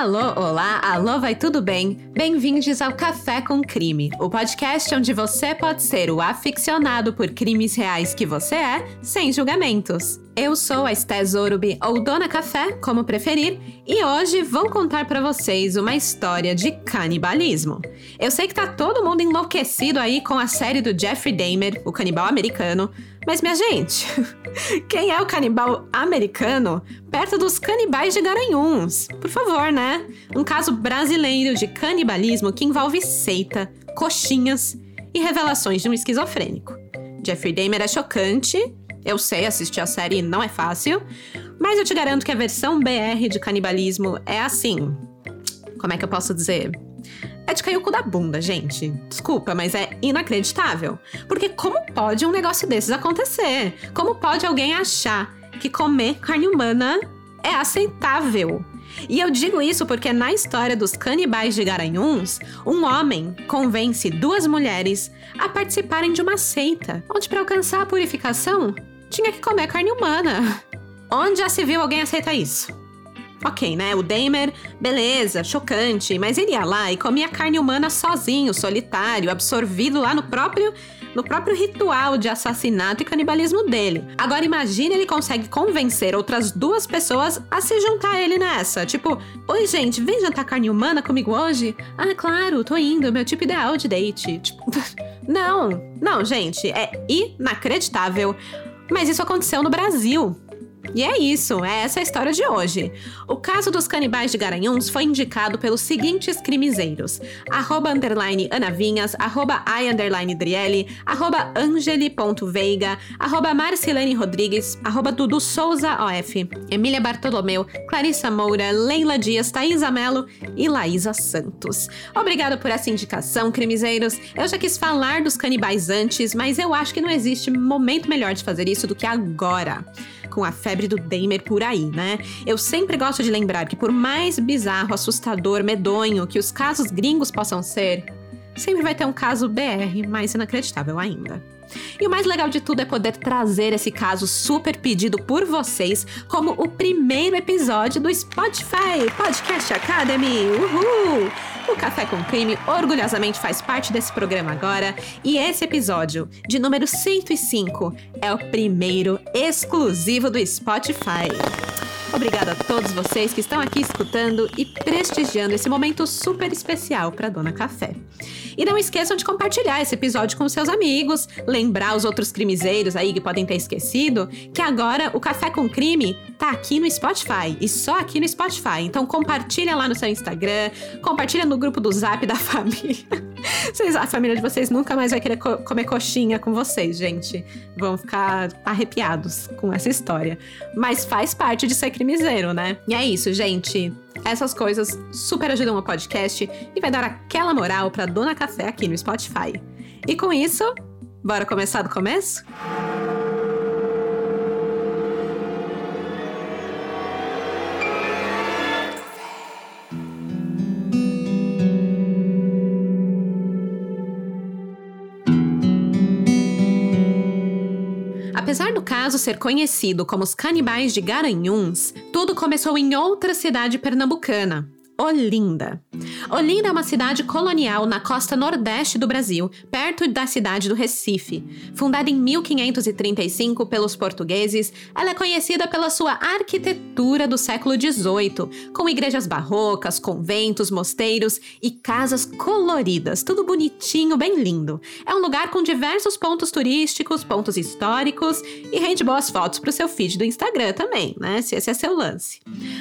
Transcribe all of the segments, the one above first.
Alô, olá, alô, vai tudo bem? Bem-vindos ao Café com Crime, o podcast onde você pode ser o aficionado por crimes reais que você é, sem julgamentos. Eu sou a Esté Zorubi, ou Dona Café, como preferir, e hoje vou contar para vocês uma história de canibalismo. Eu sei que tá todo mundo enlouquecido aí com a série do Jeffrey Dahmer, o canibal americano, mas minha gente, quem é o canibal americano perto dos canibais de Garanhuns? Por favor, né? Um caso brasileiro de canibalismo que envolve seita, coxinhas e revelações de um esquizofrênico. Jeffrey Dahmer é chocante eu sei, assistir a série não é fácil, mas eu te garanto que a versão BR de canibalismo é assim. Como é que eu posso dizer? É de cair o cu da bunda, gente. Desculpa, mas é inacreditável. Porque como pode um negócio desses acontecer? Como pode alguém achar que comer carne humana é aceitável? E eu digo isso porque na história dos canibais de Garanhuns, um homem convence duas mulheres a participarem de uma seita, onde para alcançar a purificação tinha que comer carne humana. Onde já se viu alguém aceitar isso? Ok, né? O Damer, beleza, chocante, mas ele ia lá e comia carne humana sozinho, solitário, absorvido lá no próprio no próprio ritual de assassinato e canibalismo dele. Agora imagine ele consegue convencer outras duas pessoas a se juntar a ele nessa. Tipo, oi gente, vem jantar carne humana comigo hoje? Ah, claro, tô indo, meu tipo ideal de date. Tipo, não, não, gente, é inacreditável. Mas isso aconteceu no Brasil. E é isso, é essa a história de hoje. O caso dos canibais de Garanhuns foi indicado pelos seguintes crimezeiros: arroba underline anavinhas, arroba i underline driele, arroba angeli.veiga, arroba marcilene rodrigues, arroba dudu souza of, Emília Bartolomeu, Clarissa Moura, Leila Dias, Thaisa Melo e Laísa Santos. Obrigada por essa indicação, crimezeiros. Eu já quis falar dos canibais antes, mas eu acho que não existe momento melhor de fazer isso do que agora com a febre do Damer por aí, né? Eu sempre gosto de lembrar que, por mais bizarro, assustador, medonho que os casos gringos possam ser, sempre vai ter um caso BR mais inacreditável ainda. E o mais legal de tudo é poder trazer esse caso super pedido por vocês como o primeiro episódio do Spotify Podcast Academy. Uhul! O Café com Crime orgulhosamente faz parte desse programa agora e esse episódio, de número 105, é o primeiro exclusivo do Spotify. Obrigada a todos vocês que estão aqui escutando e prestigiando esse momento super especial para Dona Café. E não esqueçam de compartilhar esse episódio com seus amigos, lembrar os outros crimezeiros aí que podem ter esquecido que agora o Café com Crime tá aqui no Spotify e só aqui no Spotify. Então compartilha lá no seu Instagram, compartilha no grupo do Zap da família. Vocês, a família de vocês nunca mais vai querer co comer coxinha com vocês, gente. Vão ficar arrepiados com essa história. Mas faz parte de ser crimiseiro, né? E é isso, gente. Essas coisas super ajudam o podcast e vai dar aquela moral pra Dona Café aqui no Spotify. E com isso, bora começar do começo? Apesar do caso ser conhecido como os canibais de Garanhuns, tudo começou em outra cidade pernambucana, Olinda. Olinda é uma cidade colonial na costa nordeste do Brasil, perto da cidade do Recife. Fundada em 1535 pelos portugueses, ela é conhecida pela sua arquitetura do século XVIII, com igrejas barrocas, conventos, mosteiros e casas coloridas, tudo bonitinho, bem lindo. É um lugar com diversos pontos turísticos, pontos históricos e rende boas fotos para o seu feed do Instagram também, né? Se esse é seu lance.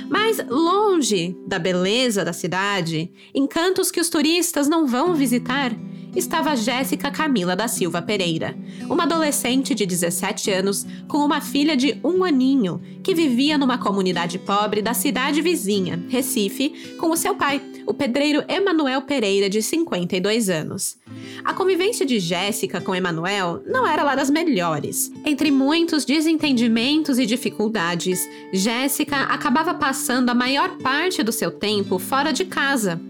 Mas longe da beleza da cidade, encantos que os turistas não vão visitar, estava Jéssica Camila da Silva Pereira, uma adolescente de 17 anos com uma filha de um aninho que vivia numa comunidade pobre da cidade vizinha, Recife, com o seu pai, o pedreiro Emanuel Pereira, de 52 anos. A convivência de Jéssica com Emanuel não era lá das melhores. Entre muitos desentendimentos e dificuldades, Jéssica acabava passando a maior parte do seu tempo fora de casa.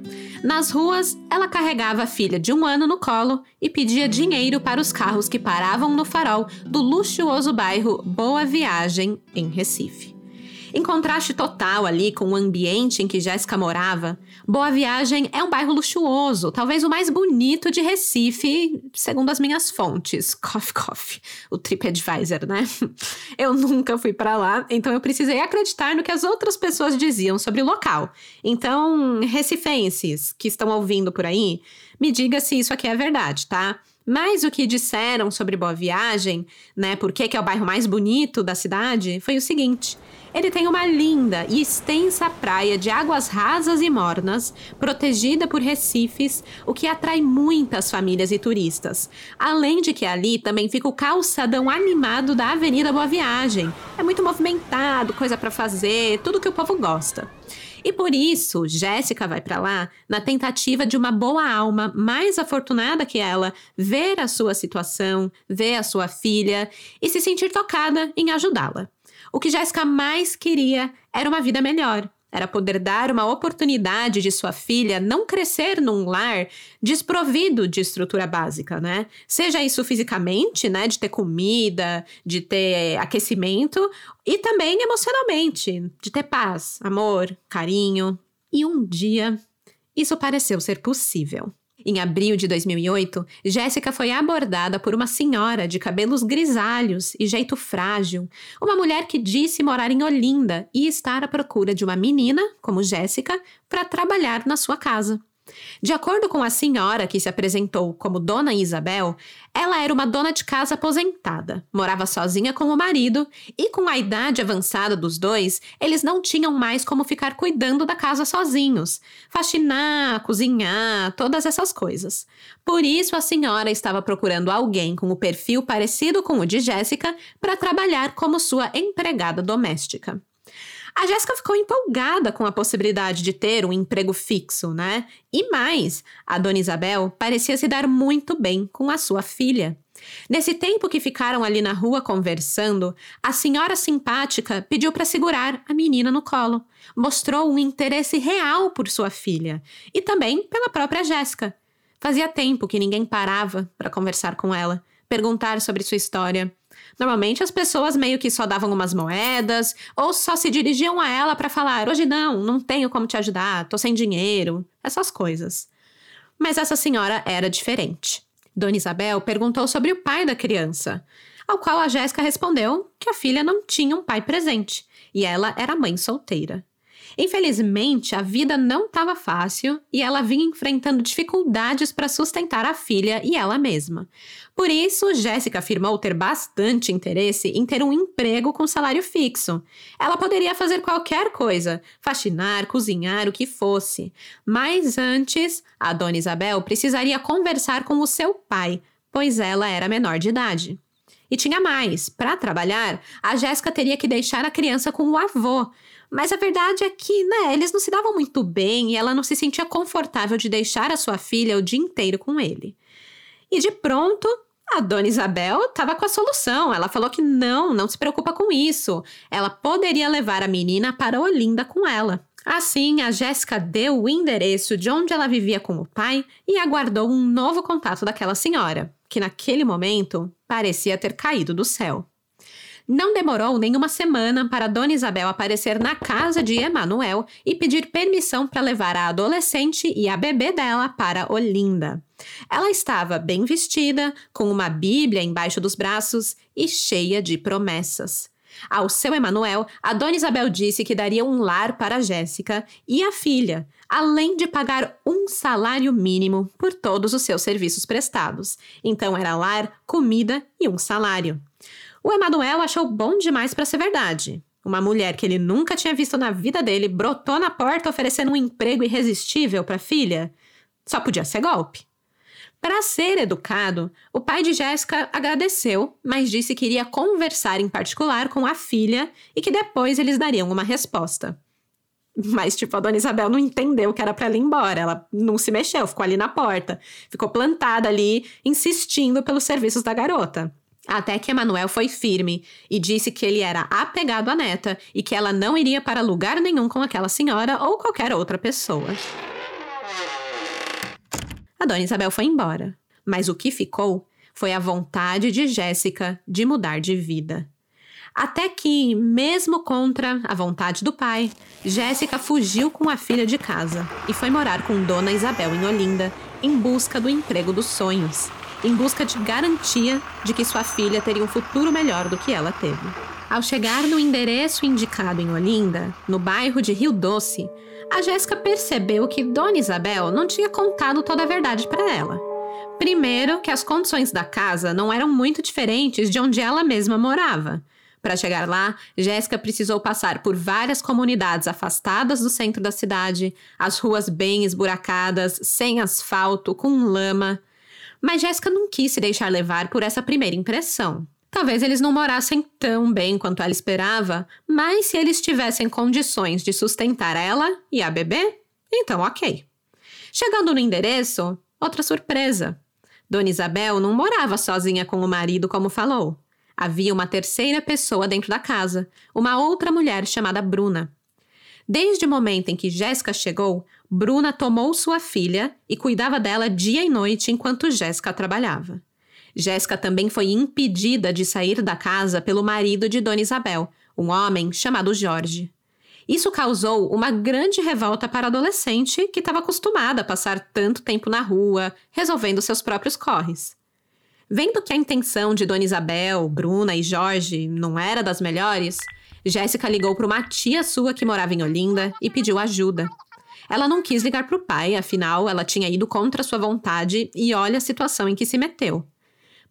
Nas ruas, ela carregava a filha de um ano no colo e pedia dinheiro para os carros que paravam no farol do luxuoso bairro Boa Viagem, em Recife. Em contraste total ali com o ambiente em que Jéssica morava, Boa Viagem é um bairro luxuoso, talvez o mais bonito de Recife, segundo as minhas fontes. Coffee, coffee. O TripAdvisor, né? Eu nunca fui para lá, então eu precisei acreditar no que as outras pessoas diziam sobre o local. Então, recifenses que estão ouvindo por aí, me diga se isso aqui é verdade, tá? Mas o que disseram sobre Boa Viagem, né, por que é o bairro mais bonito da cidade, foi o seguinte: ele tem uma linda e extensa praia de águas rasas e mornas, protegida por recifes, o que atrai muitas famílias e turistas. Além de que ali também fica o calçadão animado da Avenida Boa Viagem. É muito movimentado, coisa para fazer, tudo que o povo gosta. E por isso, Jéssica vai para lá na tentativa de uma boa alma mais afortunada que ela ver a sua situação, ver a sua filha e se sentir tocada em ajudá-la. O que Jéssica mais queria era uma vida melhor, era poder dar uma oportunidade de sua filha não crescer num lar desprovido de estrutura básica, né? Seja isso fisicamente, né, de ter comida, de ter aquecimento, e também emocionalmente, de ter paz, amor, carinho. E um dia isso pareceu ser possível. Em abril de 2008, Jéssica foi abordada por uma senhora de cabelos grisalhos e jeito frágil, uma mulher que disse morar em Olinda e estar à procura de uma menina, como Jéssica, para trabalhar na sua casa. De acordo com a senhora que se apresentou como Dona Isabel, ela era uma dona de casa aposentada, morava sozinha com o marido e, com a idade avançada dos dois, eles não tinham mais como ficar cuidando da casa sozinhos, faxinar, cozinhar, todas essas coisas. Por isso, a senhora estava procurando alguém com o perfil parecido com o de Jéssica para trabalhar como sua empregada doméstica. A Jéssica ficou empolgada com a possibilidade de ter um emprego fixo, né? E mais, a dona Isabel parecia se dar muito bem com a sua filha. Nesse tempo que ficaram ali na rua conversando, a senhora simpática pediu para segurar a menina no colo. Mostrou um interesse real por sua filha e também pela própria Jéssica. Fazia tempo que ninguém parava para conversar com ela, perguntar sobre sua história. Normalmente as pessoas meio que só davam umas moedas ou só se dirigiam a ela para falar: hoje não, não tenho como te ajudar, tô sem dinheiro, essas coisas. Mas essa senhora era diferente. Dona Isabel perguntou sobre o pai da criança, ao qual a Jéssica respondeu que a filha não tinha um pai presente e ela era mãe solteira. Infelizmente, a vida não estava fácil e ela vinha enfrentando dificuldades para sustentar a filha e ela mesma. Por isso, Jéssica afirmou ter bastante interesse em ter um emprego com salário fixo. Ela poderia fazer qualquer coisa, faxinar, cozinhar, o que fosse. Mas antes, a dona Isabel precisaria conversar com o seu pai, pois ela era menor de idade. E tinha mais: para trabalhar, a Jéssica teria que deixar a criança com o avô. Mas a verdade é que, né, eles não se davam muito bem e ela não se sentia confortável de deixar a sua filha o dia inteiro com ele. E de pronto, a dona Isabel estava com a solução. Ela falou que não, não se preocupa com isso. Ela poderia levar a menina para Olinda com ela. Assim, a Jéssica deu o endereço de onde ela vivia com o pai e aguardou um novo contato daquela senhora, que naquele momento parecia ter caído do céu. Não demorou nenhuma semana para Dona Isabel aparecer na casa de Emanuel e pedir permissão para levar a adolescente e a bebê dela para Olinda. Ela estava bem vestida, com uma Bíblia embaixo dos braços e cheia de promessas. Ao seu Emanuel, a dona Isabel disse que daria um lar para Jéssica e a filha, além de pagar um salário mínimo por todos os seus serviços prestados. Então era lar, comida e um salário. O Emanuel achou bom demais para ser verdade. Uma mulher que ele nunca tinha visto na vida dele brotou na porta oferecendo um emprego irresistível para a filha. Só podia ser golpe. Para ser educado, o pai de Jéssica agradeceu, mas disse que iria conversar em particular com a filha e que depois eles dariam uma resposta. Mas, tipo, a dona Isabel não entendeu que era para ela ir embora. Ela não se mexeu, ficou ali na porta. Ficou plantada ali, insistindo pelos serviços da garota. Até que Emanuel foi firme e disse que ele era apegado à neta e que ela não iria para lugar nenhum com aquela senhora ou qualquer outra pessoa. A dona Isabel foi embora, mas o que ficou foi a vontade de Jéssica de mudar de vida. Até que, mesmo contra a vontade do pai, Jéssica fugiu com a filha de casa e foi morar com Dona Isabel em Olinda em busca do emprego dos sonhos, em busca de garantia de que sua filha teria um futuro melhor do que ela teve. Ao chegar no endereço indicado em Olinda, no bairro de Rio Doce, a Jéssica percebeu que Dona Isabel não tinha contado toda a verdade para ela. Primeiro, que as condições da casa não eram muito diferentes de onde ela mesma morava. Para chegar lá, Jéssica precisou passar por várias comunidades afastadas do centro da cidade, as ruas bem esburacadas, sem asfalto, com lama. Mas Jéssica não quis se deixar levar por essa primeira impressão. Talvez eles não morassem tão bem quanto ela esperava, mas se eles tivessem condições de sustentar ela e a bebê, então ok. Chegando no endereço, outra surpresa. Dona Isabel não morava sozinha com o marido, como falou. Havia uma terceira pessoa dentro da casa, uma outra mulher chamada Bruna. Desde o momento em que Jéssica chegou, Bruna tomou sua filha e cuidava dela dia e noite enquanto Jéssica trabalhava. Jéssica também foi impedida de sair da casa pelo marido de Dona Isabel, um homem chamado Jorge. Isso causou uma grande revolta para a adolescente que estava acostumada a passar tanto tempo na rua, resolvendo seus próprios corres. Vendo que a intenção de Dona Isabel, Bruna e Jorge não era das melhores, Jéssica ligou para uma tia sua que morava em Olinda e pediu ajuda. Ela não quis ligar para o pai, afinal, ela tinha ido contra sua vontade e olha a situação em que se meteu.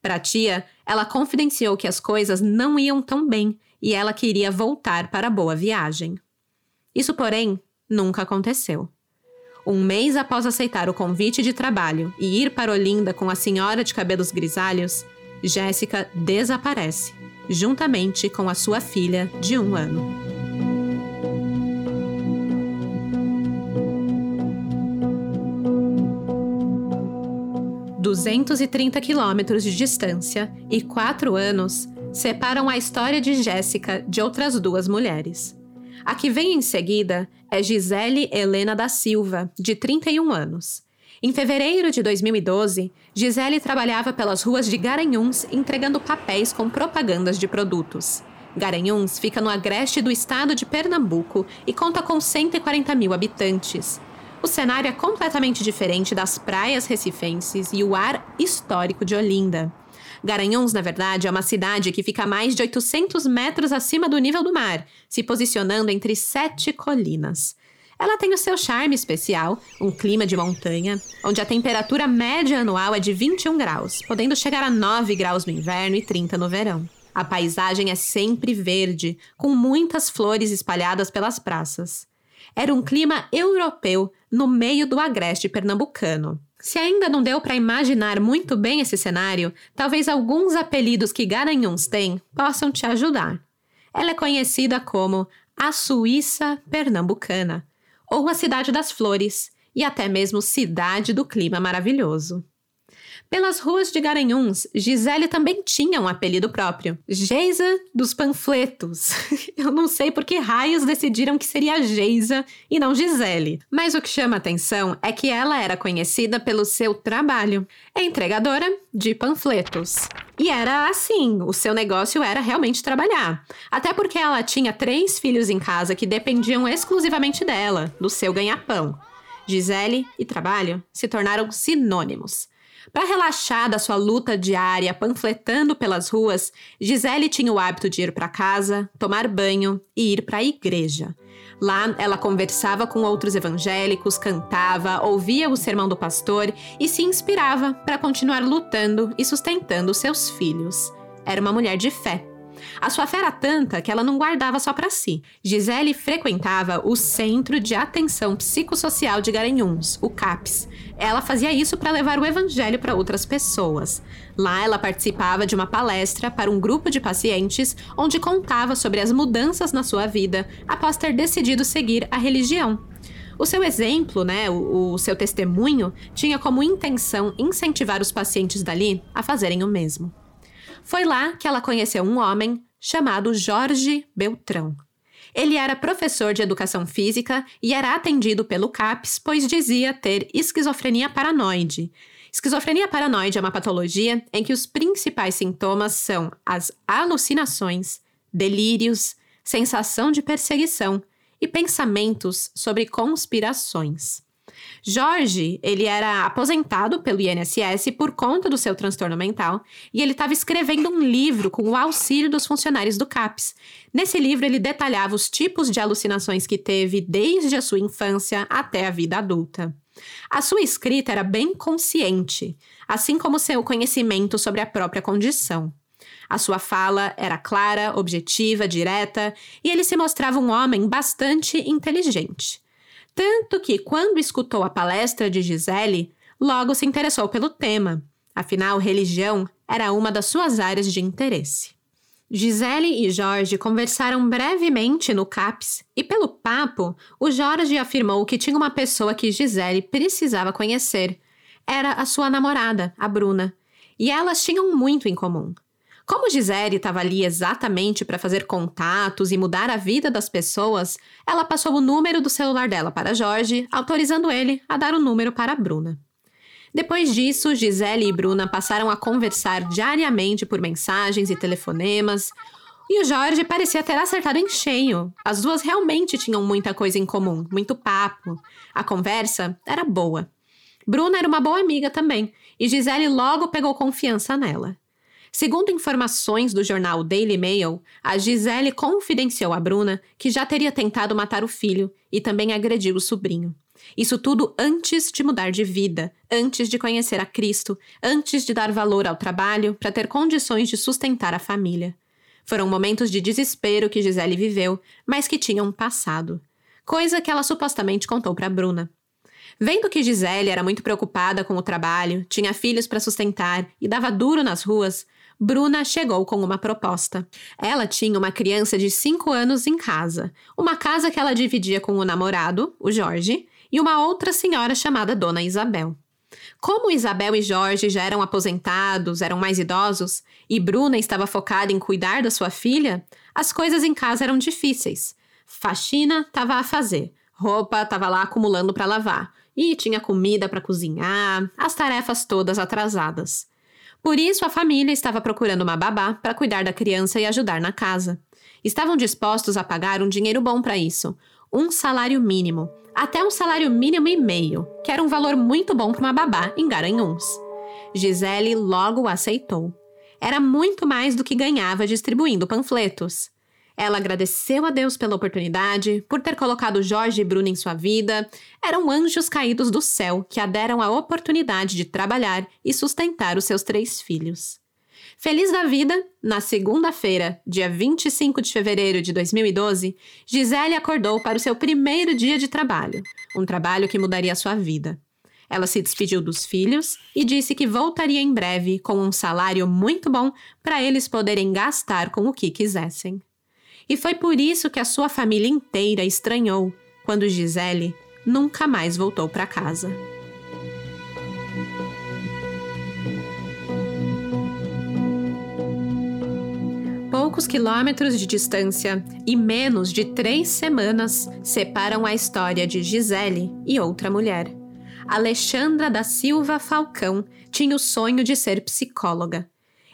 Para a tia, ela confidenciou que as coisas não iam tão bem e ela queria voltar para a boa viagem. Isso, porém, nunca aconteceu. Um mês após aceitar o convite de trabalho e ir para Olinda com a senhora de cabelos grisalhos, Jéssica desaparece, juntamente com a sua filha de um ano. Duzentos e trinta quilômetros de distância e quatro anos separam a história de Jéssica de outras duas mulheres. A que vem em seguida é Gisele Helena da Silva, de 31 anos. Em fevereiro de 2012, Gisele trabalhava pelas ruas de Garanhuns entregando papéis com propagandas de produtos. Garanhuns fica no agreste do estado de Pernambuco e conta com 140 mil habitantes. O cenário é completamente diferente das praias recifenses e o ar histórico de Olinda. Garanhuns, na verdade, é uma cidade que fica a mais de 800 metros acima do nível do mar, se posicionando entre sete colinas. Ela tem o seu charme especial, um clima de montanha, onde a temperatura média anual é de 21 graus, podendo chegar a 9 graus no inverno e 30 no verão. A paisagem é sempre verde, com muitas flores espalhadas pelas praças. Era um clima europeu no meio do agreste pernambucano. Se ainda não deu para imaginar muito bem esse cenário, talvez alguns apelidos que Garanhuns tem possam te ajudar. Ela é conhecida como a Suíça Pernambucana, ou a Cidade das Flores, e até mesmo Cidade do Clima Maravilhoso. Pelas ruas de Garanhuns, Gisele também tinha um apelido próprio: Geisa dos Panfletos. Eu não sei por que raios decidiram que seria Geisa e não Gisele, mas o que chama atenção é que ela era conhecida pelo seu trabalho. É entregadora de panfletos. E era assim, o seu negócio era realmente trabalhar. Até porque ela tinha três filhos em casa que dependiam exclusivamente dela, do seu ganha-pão. Gisele e trabalho se tornaram sinônimos. Para relaxar da sua luta diária panfletando pelas ruas, Gisele tinha o hábito de ir para casa, tomar banho e ir para a igreja. Lá, ela conversava com outros evangélicos, cantava, ouvia o sermão do pastor e se inspirava para continuar lutando e sustentando seus filhos. Era uma mulher de fé. A sua fé era tanta que ela não guardava só para si. Gisele frequentava o Centro de Atenção Psicossocial de Garanhuns, o CAPS. Ela fazia isso para levar o evangelho para outras pessoas. Lá ela participava de uma palestra para um grupo de pacientes onde contava sobre as mudanças na sua vida após ter decidido seguir a religião. O seu exemplo, né, o, o, seu testemunho, tinha como intenção incentivar os pacientes dali a fazerem o mesmo. Foi lá que ela conheceu um homem chamado Jorge Beltrão. Ele era professor de educação física e era atendido pelo CAPS, pois dizia ter esquizofrenia paranoide. Esquizofrenia paranoide é uma patologia em que os principais sintomas são as alucinações, delírios, sensação de perseguição e pensamentos sobre conspirações. Jorge, ele era aposentado pelo INSS por conta do seu transtorno mental e ele estava escrevendo um livro com o auxílio dos funcionários do CAPS. Nesse livro, ele detalhava os tipos de alucinações que teve desde a sua infância até a vida adulta. A sua escrita era bem consciente, assim como seu conhecimento sobre a própria condição. A sua fala era clara, objetiva, direta, e ele se mostrava um homem bastante inteligente. Tanto que, quando escutou a palestra de Gisele, logo se interessou pelo tema. Afinal, religião era uma das suas áreas de interesse. Gisele e Jorge conversaram brevemente no CAPS e, pelo papo, o Jorge afirmou que tinha uma pessoa que Gisele precisava conhecer. Era a sua namorada, a Bruna. E elas tinham muito em comum. Como Gisele estava ali exatamente para fazer contatos e mudar a vida das pessoas, ela passou o número do celular dela para Jorge, autorizando ele a dar o número para Bruna. Depois disso, Gisele e Bruna passaram a conversar diariamente por mensagens e telefonemas. E o Jorge parecia ter acertado em cheio. As duas realmente tinham muita coisa em comum, muito papo. A conversa era boa. Bruna era uma boa amiga também, e Gisele logo pegou confiança nela. Segundo informações do jornal Daily Mail, a Gisele confidenciou a Bruna que já teria tentado matar o filho e também agrediu o sobrinho. Isso tudo antes de mudar de vida, antes de conhecer a Cristo, antes de dar valor ao trabalho para ter condições de sustentar a família. Foram momentos de desespero que Gisele viveu, mas que tinham passado. Coisa que ela supostamente contou para Bruna. Vendo que Gisele era muito preocupada com o trabalho, tinha filhos para sustentar e dava duro nas ruas, Bruna chegou com uma proposta. Ela tinha uma criança de 5 anos em casa, uma casa que ela dividia com o namorado, o Jorge, e uma outra senhora chamada Dona Isabel. Como Isabel e Jorge já eram aposentados, eram mais idosos, e Bruna estava focada em cuidar da sua filha, as coisas em casa eram difíceis. Faxina estava a fazer, roupa estava lá acumulando para lavar, e tinha comida para cozinhar, as tarefas todas atrasadas. Por isso, a família estava procurando uma babá para cuidar da criança e ajudar na casa. Estavam dispostos a pagar um dinheiro bom para isso, um salário mínimo, até um salário mínimo e meio, que era um valor muito bom para uma babá em Garanhuns. Gisele logo aceitou. Era muito mais do que ganhava distribuindo panfletos. Ela agradeceu a Deus pela oportunidade, por ter colocado Jorge e Bruno em sua vida. Eram anjos caídos do céu que a deram a oportunidade de trabalhar e sustentar os seus três filhos. Feliz da vida, na segunda-feira, dia 25 de fevereiro de 2012, Gisele acordou para o seu primeiro dia de trabalho, um trabalho que mudaria sua vida. Ela se despediu dos filhos e disse que voltaria em breve com um salário muito bom para eles poderem gastar com o que quisessem. E foi por isso que a sua família inteira estranhou quando Gisele nunca mais voltou para casa. Poucos quilômetros de distância e menos de três semanas separam a história de Gisele e outra mulher. Alexandra da Silva Falcão tinha o sonho de ser psicóloga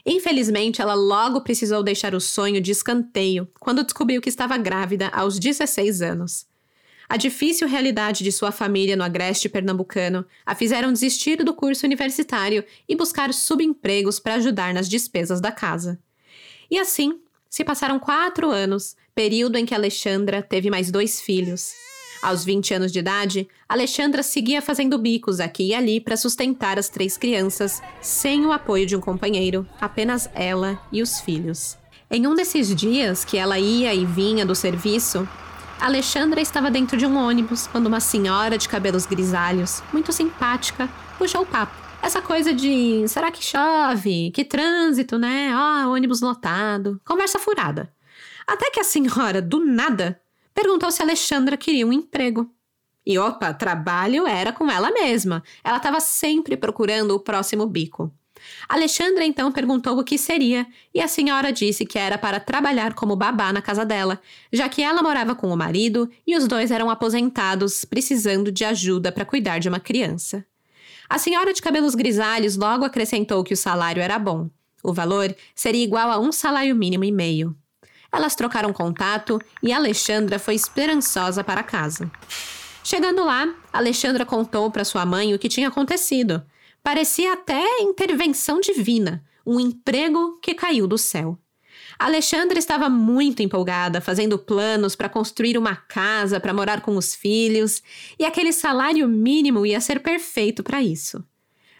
Infelizmente, ela logo precisou deixar o sonho de escanteio quando descobriu que estava grávida aos 16 anos. A difícil realidade de sua família no agreste pernambucano a fizeram desistir do curso universitário e buscar subempregos para ajudar nas despesas da casa. E assim, se passaram quatro anos, período em que Alexandra teve mais dois filhos. Aos 20 anos de idade, Alexandra seguia fazendo bicos aqui e ali para sustentar as três crianças, sem o apoio de um companheiro, apenas ela e os filhos. Em um desses dias que ela ia e vinha do serviço, Alexandra estava dentro de um ônibus quando uma senhora de cabelos grisalhos, muito simpática, puxou o papo. Essa coisa de será que chove? Que trânsito, né? Ah, ônibus lotado. Conversa furada. Até que a senhora, do nada, perguntou se Alexandra queria um emprego. E opa, trabalho era com ela mesma. Ela estava sempre procurando o próximo bico. Alexandra então perguntou o que seria, e a senhora disse que era para trabalhar como babá na casa dela, já que ela morava com o marido e os dois eram aposentados, precisando de ajuda para cuidar de uma criança. A senhora de cabelos grisalhos logo acrescentou que o salário era bom. O valor seria igual a um salário mínimo e meio. Elas trocaram contato e Alexandra foi esperançosa para casa. Chegando lá, Alexandra contou para sua mãe o que tinha acontecido. Parecia até intervenção divina, um emprego que caiu do céu. Alexandra estava muito empolgada, fazendo planos para construir uma casa para morar com os filhos, e aquele salário mínimo ia ser perfeito para isso.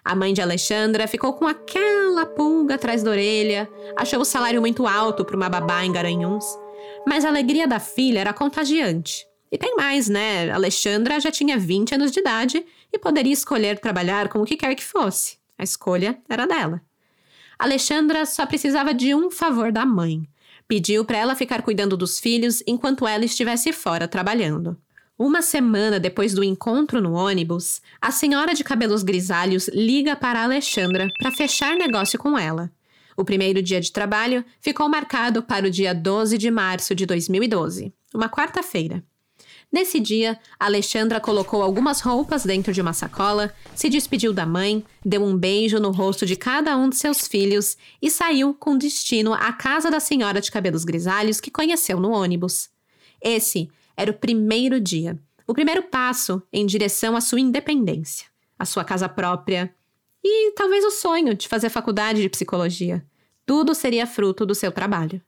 A mãe de Alexandra ficou com aquela pulga atrás da orelha, achou o salário muito alto para uma babá em Garanhuns, mas a alegria da filha era contagiante. E tem mais, né? Alexandra já tinha 20 anos de idade e poderia escolher trabalhar com o que quer que fosse. A escolha era dela. Alexandra só precisava de um favor da mãe. Pediu para ela ficar cuidando dos filhos enquanto ela estivesse fora trabalhando. Uma semana depois do encontro no ônibus, a senhora de cabelos grisalhos liga para Alexandra para fechar negócio com ela. O primeiro dia de trabalho ficou marcado para o dia 12 de março de 2012, uma quarta-feira. Nesse dia, Alexandra colocou algumas roupas dentro de uma sacola, se despediu da mãe, deu um beijo no rosto de cada um de seus filhos e saiu com destino à casa da senhora de cabelos grisalhos que conheceu no ônibus. Esse era o primeiro dia, o primeiro passo em direção à sua independência, à sua casa própria e talvez o sonho de fazer faculdade de psicologia. Tudo seria fruto do seu trabalho.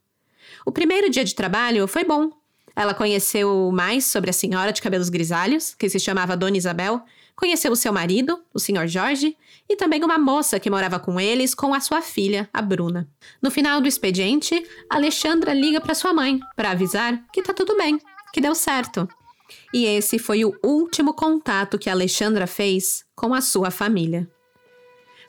O primeiro dia de trabalho foi bom, ela conheceu mais sobre a senhora de cabelos grisalhos, que se chamava Dona Isabel, conheceu o seu marido, o Sr. Jorge, e também uma moça que morava com eles com a sua filha, a Bruna. No final do expediente, Alexandra liga para sua mãe para avisar que tá tudo bem, que deu certo. E esse foi o último contato que Alexandra fez com a sua família.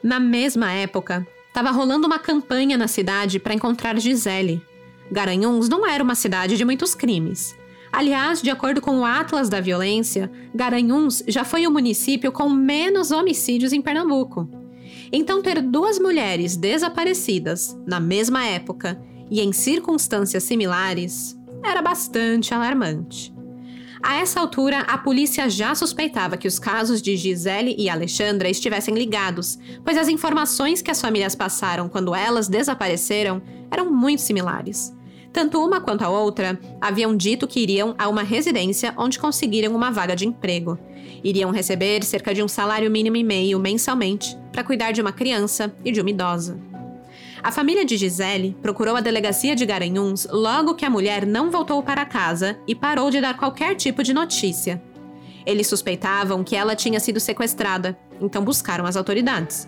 Na mesma época, estava rolando uma campanha na cidade para encontrar Gisele, Garanhuns não era uma cidade de muitos crimes. Aliás, de acordo com o Atlas da Violência, Garanhuns já foi o município com menos homicídios em Pernambuco. Então, ter duas mulheres desaparecidas na mesma época e em circunstâncias similares era bastante alarmante. A essa altura, a polícia já suspeitava que os casos de Gisele e Alexandra estivessem ligados, pois as informações que as famílias passaram quando elas desapareceram eram muito similares. Tanto uma quanto a outra haviam dito que iriam a uma residência onde conseguiram uma vaga de emprego. Iriam receber cerca de um salário mínimo e meio mensalmente para cuidar de uma criança e de uma idosa. A família de Gisele procurou a delegacia de Garanhuns logo que a mulher não voltou para casa e parou de dar qualquer tipo de notícia. Eles suspeitavam que ela tinha sido sequestrada, então buscaram as autoridades.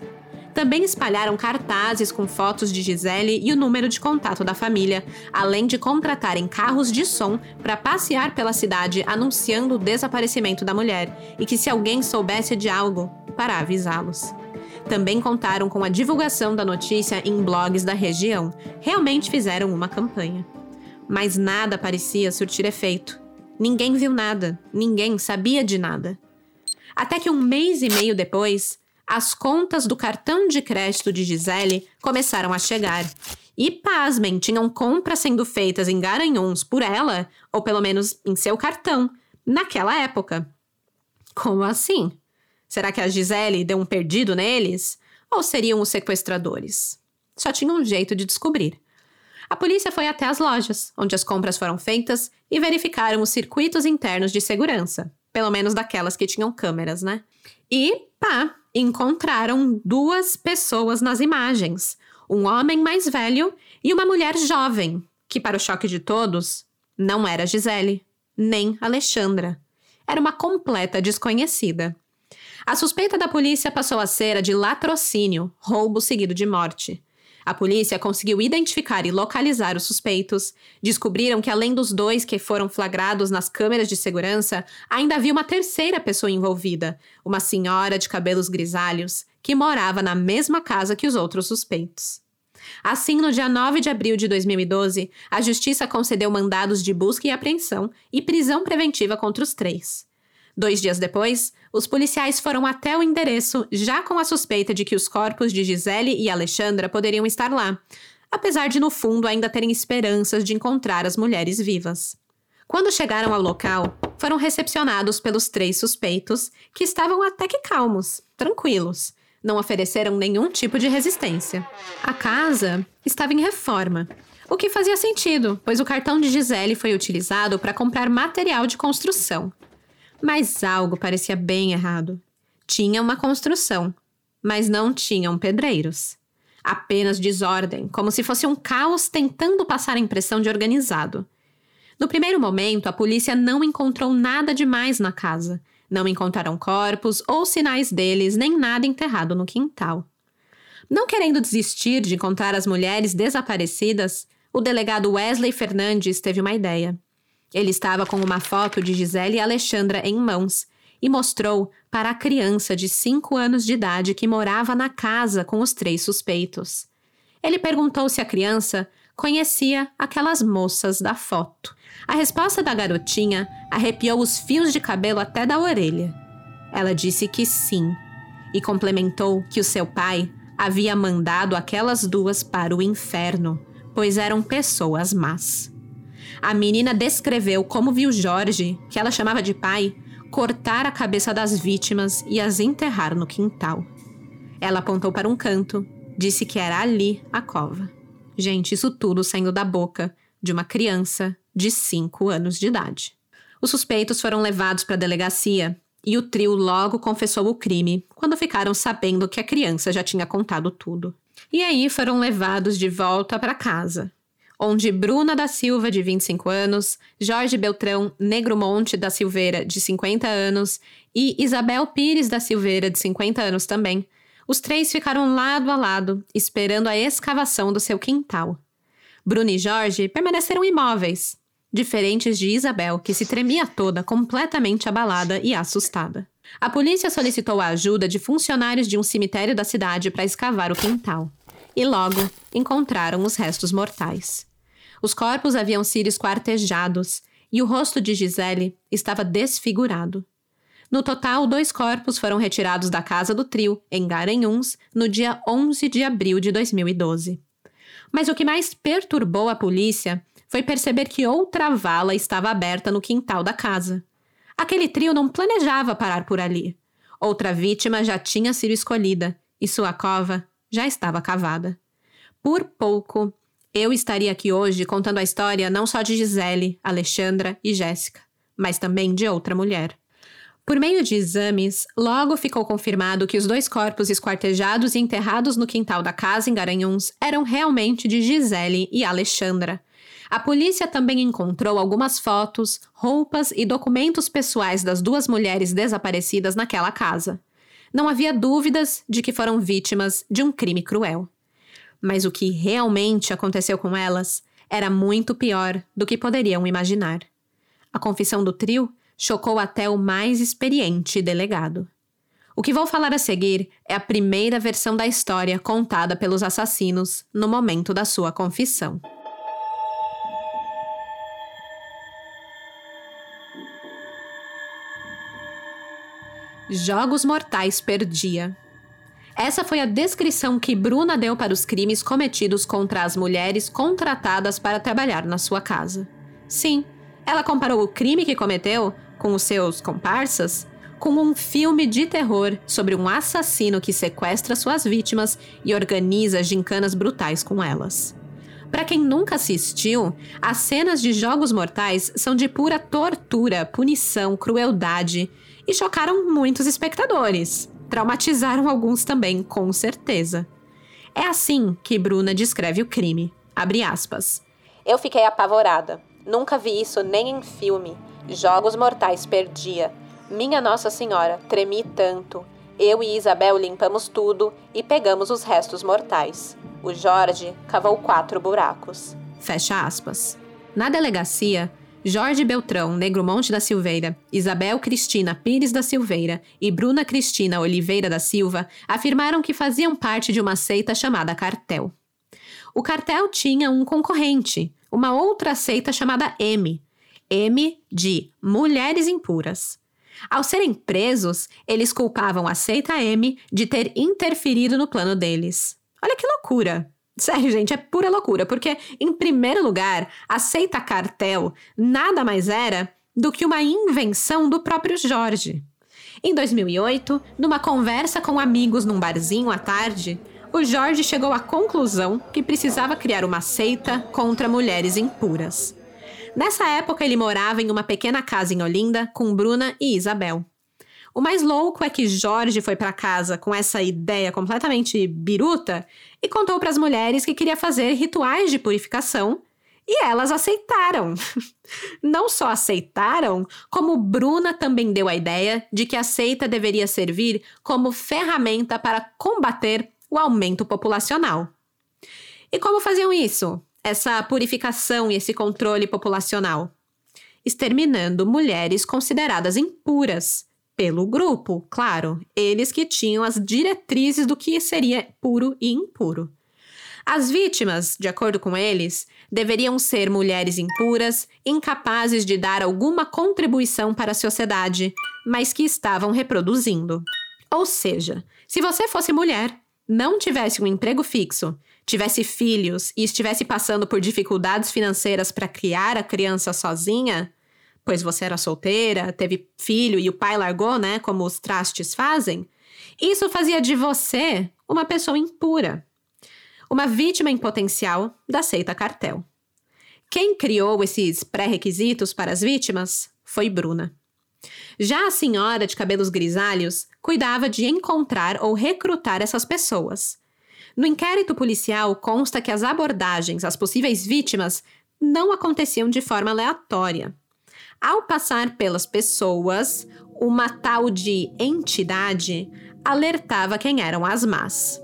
Também espalharam cartazes com fotos de Gisele e o número de contato da família, além de contratarem carros de som para passear pela cidade anunciando o desaparecimento da mulher e que se alguém soubesse de algo, para avisá-los. Também contaram com a divulgação da notícia em blogs da região. Realmente fizeram uma campanha. Mas nada parecia surtir efeito. Ninguém viu nada, ninguém sabia de nada. Até que um mês e meio depois, as contas do cartão de crédito de Gisele começaram a chegar. E, pasmem, tinham compras sendo feitas em Garanhuns por ela, ou pelo menos em seu cartão, naquela época. Como assim? Será que a Gisele deu um perdido neles? Ou seriam os sequestradores? Só tinha um jeito de descobrir. A polícia foi até as lojas, onde as compras foram feitas, e verificaram os circuitos internos de segurança. Pelo menos daquelas que tinham câmeras, né? E, pá, encontraram duas pessoas nas imagens: um homem mais velho e uma mulher jovem, que, para o choque de todos, não era Gisele, nem Alexandra. Era uma completa desconhecida. A suspeita da polícia passou a ser a de latrocínio, roubo seguido de morte. A polícia conseguiu identificar e localizar os suspeitos. Descobriram que, além dos dois que foram flagrados nas câmeras de segurança, ainda havia uma terceira pessoa envolvida, uma senhora de cabelos grisalhos, que morava na mesma casa que os outros suspeitos. Assim, no dia 9 de abril de 2012, a Justiça concedeu mandados de busca e apreensão e prisão preventiva contra os três. Dois dias depois, os policiais foram até o endereço, já com a suspeita de que os corpos de Gisele e Alexandra poderiam estar lá, apesar de no fundo ainda terem esperanças de encontrar as mulheres vivas. Quando chegaram ao local, foram recepcionados pelos três suspeitos, que estavam até que calmos, tranquilos. não ofereceram nenhum tipo de resistência. A casa estava em reforma, o que fazia sentido, pois o cartão de Gisele foi utilizado para comprar material de construção. Mas algo parecia bem errado. Tinha uma construção, mas não tinham pedreiros. Apenas desordem, como se fosse um caos tentando passar a impressão de organizado. No primeiro momento, a polícia não encontrou nada demais na casa. Não encontraram corpos ou sinais deles, nem nada enterrado no quintal. Não querendo desistir de encontrar as mulheres desaparecidas, o delegado Wesley Fernandes teve uma ideia. Ele estava com uma foto de Gisele e Alexandra em mãos e mostrou para a criança de 5 anos de idade que morava na casa com os três suspeitos. Ele perguntou se a criança conhecia aquelas moças da foto. A resposta da garotinha arrepiou os fios de cabelo até da orelha. Ela disse que sim e complementou que o seu pai havia mandado aquelas duas para o inferno, pois eram pessoas más. A menina descreveu como viu Jorge, que ela chamava de pai, cortar a cabeça das vítimas e as enterrar no quintal. Ela apontou para um canto, disse que era ali a cova. Gente, isso tudo saindo da boca de uma criança de 5 anos de idade. Os suspeitos foram levados para a delegacia e o trio logo confessou o crime quando ficaram sabendo que a criança já tinha contado tudo. E aí foram levados de volta para casa, onde Bruna da Silva, de 25 anos, Jorge Beltrão Negromonte da Silveira, de 50 anos, e Isabel Pires da Silveira, de 50 anos também, os três ficaram lado a lado, esperando a escavação do seu quintal. Bruna e Jorge permaneceram imóveis, diferentes de Isabel, que se tremia toda, completamente abalada e assustada. A polícia solicitou a ajuda de funcionários de um cemitério da cidade para escavar o quintal. E logo encontraram os restos mortais. Os corpos haviam sido esquartejados e o rosto de Gisele estava desfigurado. No total, dois corpos foram retirados da casa do trio, em Garanhuns, no dia 11 de abril de 2012. Mas o que mais perturbou a polícia foi perceber que outra vala estava aberta no quintal da casa. Aquele trio não planejava parar por ali. Outra vítima já tinha sido escolhida e sua cova já estava cavada. Por pouco, eu estaria aqui hoje contando a história não só de Gisele, Alexandra e Jéssica, mas também de outra mulher. Por meio de exames, logo ficou confirmado que os dois corpos esquartejados e enterrados no quintal da casa em Garanhuns eram realmente de Gisele e Alexandra. A polícia também encontrou algumas fotos, roupas e documentos pessoais das duas mulheres desaparecidas naquela casa. Não havia dúvidas de que foram vítimas de um crime cruel. Mas o que realmente aconteceu com elas era muito pior do que poderiam imaginar. A confissão do trio chocou até o mais experiente delegado. O que vou falar a seguir é a primeira versão da história contada pelos assassinos no momento da sua confissão. Jogos Mortais perdia. Essa foi a descrição que Bruna deu para os crimes cometidos contra as mulheres contratadas para trabalhar na sua casa. Sim, ela comparou o crime que cometeu com os seus comparsas com um filme de terror sobre um assassino que sequestra suas vítimas e organiza gincanas brutais com elas. Para quem nunca assistiu, as cenas de Jogos Mortais são de pura tortura, punição, crueldade e chocaram muitos espectadores traumatizaram alguns também, com certeza. É assim que Bruna descreve o crime. Abre aspas. Eu fiquei apavorada. Nunca vi isso nem em filme. Jogos mortais perdia. Minha Nossa Senhora, tremi tanto. Eu e Isabel limpamos tudo e pegamos os restos mortais. O Jorge cavou quatro buracos. Fecha aspas. Na delegacia, Jorge Beltrão Negromonte da Silveira, Isabel Cristina Pires da Silveira e Bruna Cristina Oliveira da Silva afirmaram que faziam parte de uma seita chamada Cartel. O cartel tinha um concorrente, uma outra seita chamada M. M de Mulheres Impuras. Ao serem presos, eles culpavam a seita M de ter interferido no plano deles. Olha que loucura! Sério, gente, é pura loucura, porque, em primeiro lugar, a seita cartel nada mais era do que uma invenção do próprio Jorge. Em 2008, numa conversa com amigos num barzinho à tarde, o Jorge chegou à conclusão que precisava criar uma seita contra mulheres impuras. Nessa época, ele morava em uma pequena casa em Olinda com Bruna e Isabel. O mais louco é que Jorge foi para casa com essa ideia completamente biruta e contou para as mulheres que queria fazer rituais de purificação e elas aceitaram. Não só aceitaram, como Bruna também deu a ideia de que a seita deveria servir como ferramenta para combater o aumento populacional. E como faziam isso? Essa purificação e esse controle populacional? Exterminando mulheres consideradas impuras pelo grupo, claro, eles que tinham as diretrizes do que seria puro e impuro. As vítimas, de acordo com eles, deveriam ser mulheres impuras, incapazes de dar alguma contribuição para a sociedade, mas que estavam reproduzindo. Ou seja, se você fosse mulher, não tivesse um emprego fixo, tivesse filhos e estivesse passando por dificuldades financeiras para criar a criança sozinha, pois você era solteira, teve filho e o pai largou, né? Como os trastes fazem. Isso fazia de você uma pessoa impura, uma vítima em potencial da seita cartel. Quem criou esses pré-requisitos para as vítimas foi Bruna. Já a senhora de cabelos grisalhos cuidava de encontrar ou recrutar essas pessoas. No inquérito policial consta que as abordagens às possíveis vítimas não aconteciam de forma aleatória. Ao passar pelas pessoas, uma tal de entidade alertava quem eram as más.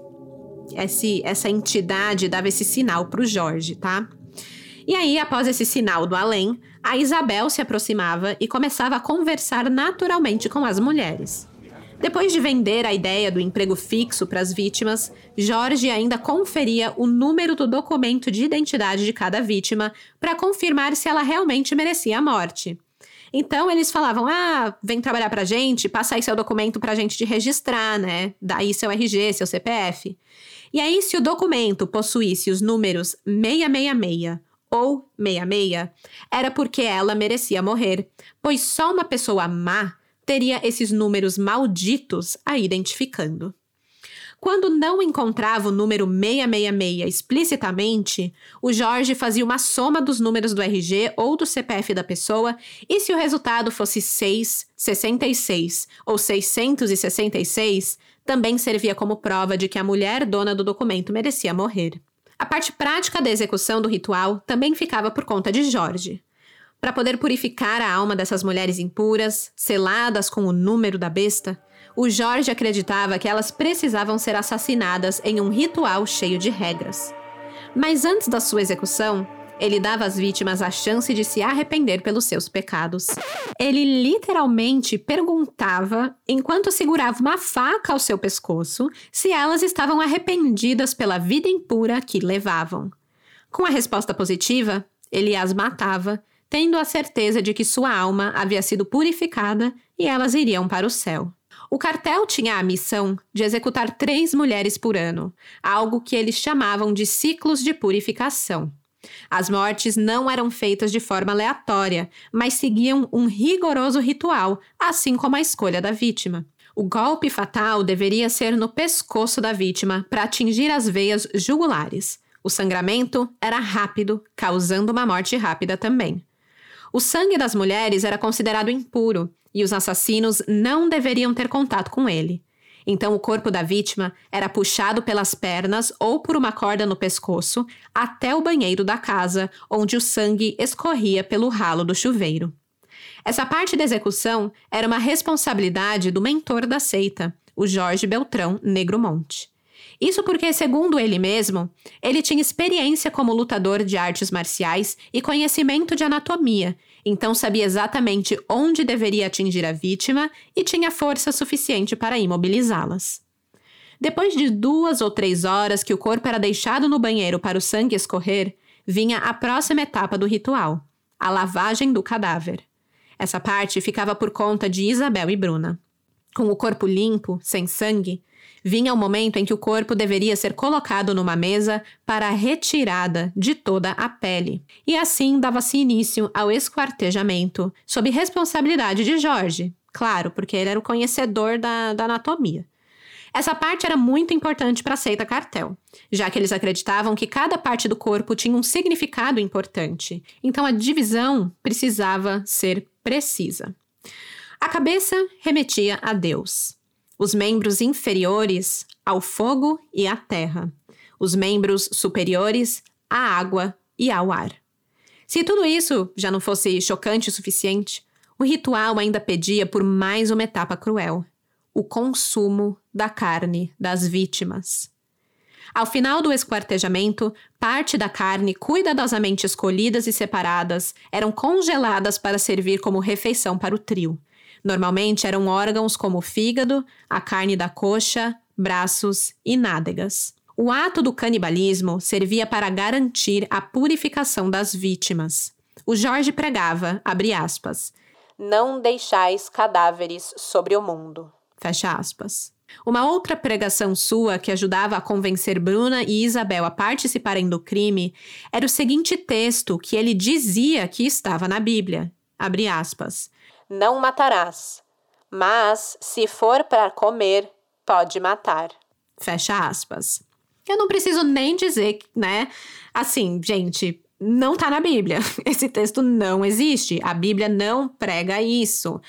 Esse, essa entidade dava esse sinal para o Jorge, tá? E aí, após esse sinal do além, a Isabel se aproximava e começava a conversar naturalmente com as mulheres. Depois de vender a ideia do emprego fixo para as vítimas, Jorge ainda conferia o número do documento de identidade de cada vítima para confirmar se ela realmente merecia a morte. Então eles falavam: ah, vem trabalhar pra gente, passa aí seu documento pra gente te registrar, né? Daí seu RG, seu CPF. E aí, se o documento possuísse os números 666 ou 66, era porque ela merecia morrer, pois só uma pessoa má teria esses números malditos a identificando. Quando não encontrava o número 666 explicitamente, o Jorge fazia uma soma dos números do RG ou do CPF da pessoa, e se o resultado fosse 6, 66 ou 666, também servia como prova de que a mulher dona do documento merecia morrer. A parte prática da execução do ritual também ficava por conta de Jorge. Para poder purificar a alma dessas mulheres impuras, seladas com o número da besta, o Jorge acreditava que elas precisavam ser assassinadas em um ritual cheio de regras. Mas antes da sua execução, ele dava às vítimas a chance de se arrepender pelos seus pecados. Ele literalmente perguntava, enquanto segurava uma faca ao seu pescoço, se elas estavam arrependidas pela vida impura que levavam. Com a resposta positiva, ele as matava, tendo a certeza de que sua alma havia sido purificada e elas iriam para o céu. O cartel tinha a missão de executar três mulheres por ano, algo que eles chamavam de ciclos de purificação. As mortes não eram feitas de forma aleatória, mas seguiam um rigoroso ritual, assim como a escolha da vítima. O golpe fatal deveria ser no pescoço da vítima para atingir as veias jugulares. O sangramento era rápido, causando uma morte rápida também. O sangue das mulheres era considerado impuro e os assassinos não deveriam ter contato com ele. Então, o corpo da vítima era puxado pelas pernas ou por uma corda no pescoço até o banheiro da casa, onde o sangue escorria pelo ralo do chuveiro. Essa parte da execução era uma responsabilidade do mentor da seita, o Jorge Beltrão Negromonte. Isso porque, segundo ele mesmo, ele tinha experiência como lutador de artes marciais e conhecimento de anatomia, então sabia exatamente onde deveria atingir a vítima e tinha força suficiente para imobilizá-las. Depois de duas ou três horas que o corpo era deixado no banheiro para o sangue escorrer, vinha a próxima etapa do ritual, a lavagem do cadáver. Essa parte ficava por conta de Isabel e Bruna. Com o corpo limpo, sem sangue, vinha o momento em que o corpo deveria ser colocado numa mesa para a retirada de toda a pele. E assim dava-se início ao esquartejamento, sob responsabilidade de Jorge, claro, porque ele era o conhecedor da, da anatomia. Essa parte era muito importante para a seita cartel, já que eles acreditavam que cada parte do corpo tinha um significado importante, então a divisão precisava ser precisa. A cabeça remetia a Deus, os membros inferiores ao fogo e à terra, os membros superiores à água e ao ar. Se tudo isso já não fosse chocante o suficiente, o ritual ainda pedia por mais uma etapa cruel: o consumo da carne das vítimas. Ao final do esquartejamento, parte da carne cuidadosamente escolhidas e separadas eram congeladas para servir como refeição para o trio. Normalmente eram órgãos como o fígado, a carne da coxa, braços e nádegas. O ato do canibalismo servia para garantir a purificação das vítimas. O Jorge pregava, abre aspas, Não deixais cadáveres sobre o mundo. Fecha aspas. Uma outra pregação sua que ajudava a convencer Bruna e Isabel a participarem do crime era o seguinte texto que ele dizia que estava na Bíblia. Abre aspas. Não matarás, mas se for para comer, pode matar. Fecha aspas. Eu não preciso nem dizer, né? Assim, gente, não tá na Bíblia. Esse texto não existe. A Bíblia não prega isso.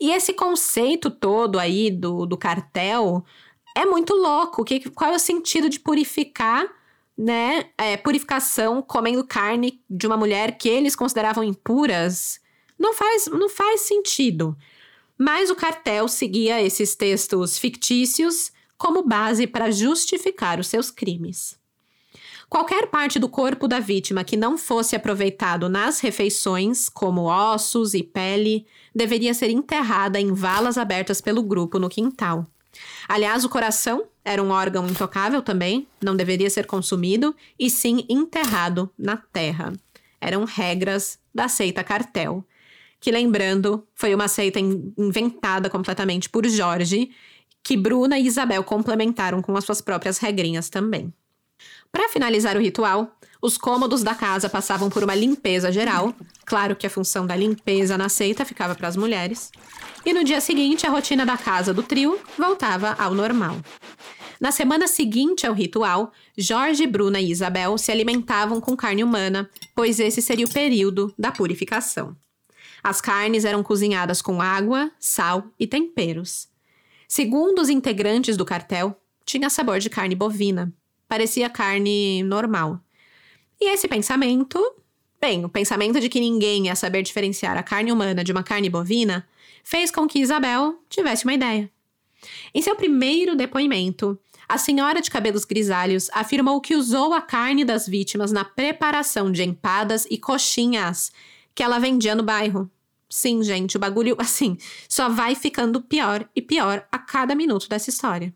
E esse conceito todo aí do, do cartel é muito louco. Que, qual é o sentido de purificar, né? É, purificação comendo carne de uma mulher que eles consideravam impuras? Não faz, não faz sentido. Mas o cartel seguia esses textos fictícios como base para justificar os seus crimes. Qualquer parte do corpo da vítima que não fosse aproveitado nas refeições, como ossos e pele, deveria ser enterrada em valas abertas pelo grupo no quintal. Aliás, o coração era um órgão intocável também, não deveria ser consumido, e sim enterrado na terra. Eram regras da seita cartel, que lembrando, foi uma seita inventada completamente por Jorge, que Bruna e Isabel complementaram com as suas próprias regrinhas também. Para finalizar o ritual, os cômodos da casa passavam por uma limpeza geral. Claro que a função da limpeza na seita ficava para as mulheres. E no dia seguinte, a rotina da casa do trio voltava ao normal. Na semana seguinte ao ritual, Jorge, Bruna e Isabel se alimentavam com carne humana, pois esse seria o período da purificação. As carnes eram cozinhadas com água, sal e temperos. Segundo os integrantes do cartel, tinha sabor de carne bovina, parecia carne normal. E esse pensamento, bem, o pensamento de que ninguém ia saber diferenciar a carne humana de uma carne bovina, fez com que Isabel tivesse uma ideia. Em seu primeiro depoimento, a senhora de cabelos grisalhos afirmou que usou a carne das vítimas na preparação de empadas e coxinhas que ela vendia no bairro. Sim, gente, o bagulho, assim, só vai ficando pior e pior a cada minuto dessa história.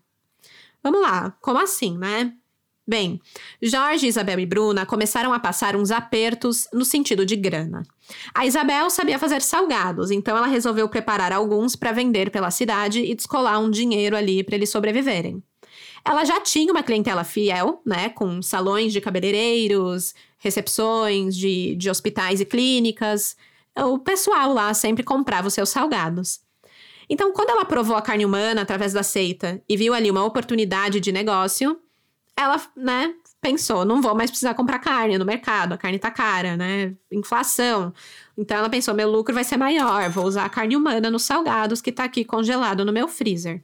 Vamos lá, como assim, né? Bem, Jorge, Isabel e Bruna começaram a passar uns apertos no sentido de grana. A Isabel sabia fazer salgados, então ela resolveu preparar alguns para vender pela cidade e descolar um dinheiro ali para eles sobreviverem. Ela já tinha uma clientela fiel, né, com salões de cabeleireiros, recepções de, de hospitais e clínicas. O pessoal lá sempre comprava os seus salgados. Então, quando ela provou a carne humana através da seita e viu ali uma oportunidade de negócio, ela, né, pensou, não vou mais precisar comprar carne no mercado, a carne tá cara, né? Inflação. Então ela pensou, meu lucro vai ser maior, vou usar a carne humana nos salgados que tá aqui congelado no meu freezer.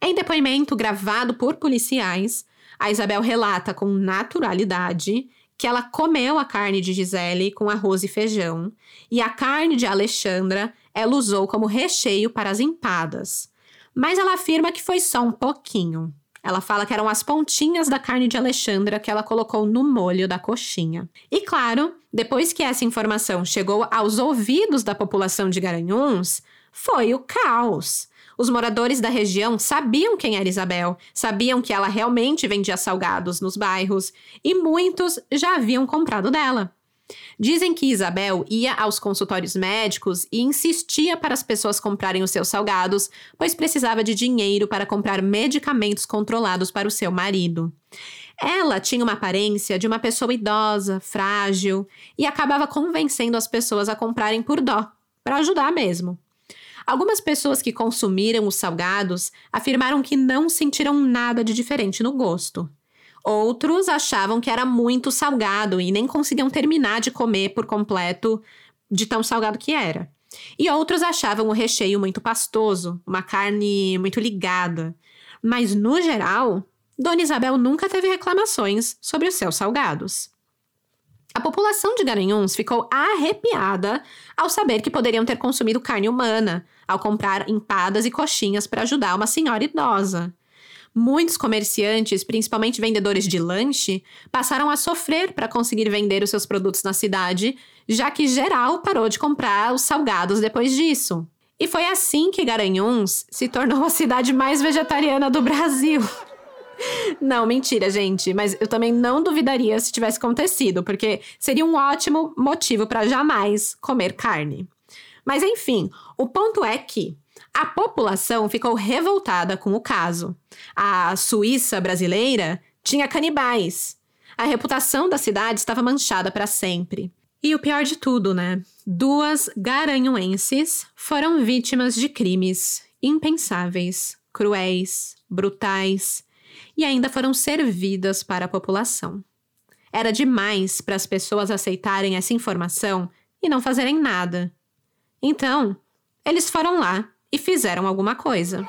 Em depoimento gravado por policiais, a Isabel relata com naturalidade que ela comeu a carne de Gisele com arroz e feijão, e a carne de Alexandra ela usou como recheio para as empadas. Mas ela afirma que foi só um pouquinho. Ela fala que eram as pontinhas da carne de Alexandra que ela colocou no molho da coxinha. E claro, depois que essa informação chegou aos ouvidos da população de Garanhuns, foi o caos. Os moradores da região sabiam quem era Isabel, sabiam que ela realmente vendia salgados nos bairros e muitos já haviam comprado dela. Dizem que Isabel ia aos consultórios médicos e insistia para as pessoas comprarem os seus salgados, pois precisava de dinheiro para comprar medicamentos controlados para o seu marido. Ela tinha uma aparência de uma pessoa idosa, frágil, e acabava convencendo as pessoas a comprarem por dó, para ajudar mesmo. Algumas pessoas que consumiram os salgados afirmaram que não sentiram nada de diferente no gosto. Outros achavam que era muito salgado e nem conseguiam terminar de comer por completo de tão salgado que era. E outros achavam o recheio muito pastoso, uma carne muito ligada. Mas, no geral, Dona Isabel nunca teve reclamações sobre os seus salgados. A população de Garanhuns ficou arrepiada ao saber que poderiam ter consumido carne humana, ao comprar empadas e coxinhas para ajudar uma senhora idosa. Muitos comerciantes, principalmente vendedores de lanche, passaram a sofrer para conseguir vender os seus produtos na cidade, já que geral parou de comprar os salgados depois disso. E foi assim que Garanhuns se tornou a cidade mais vegetariana do Brasil. Não, mentira, gente. Mas eu também não duvidaria se tivesse acontecido, porque seria um ótimo motivo para jamais comer carne. Mas enfim, o ponto é que a população ficou revoltada com o caso. A Suíça brasileira tinha canibais. A reputação da cidade estava manchada para sempre. E o pior de tudo, né? Duas garanhuenses foram vítimas de crimes impensáveis, cruéis, brutais e ainda foram servidas para a população. Era demais para as pessoas aceitarem essa informação e não fazerem nada. Então, eles foram lá e fizeram alguma coisa.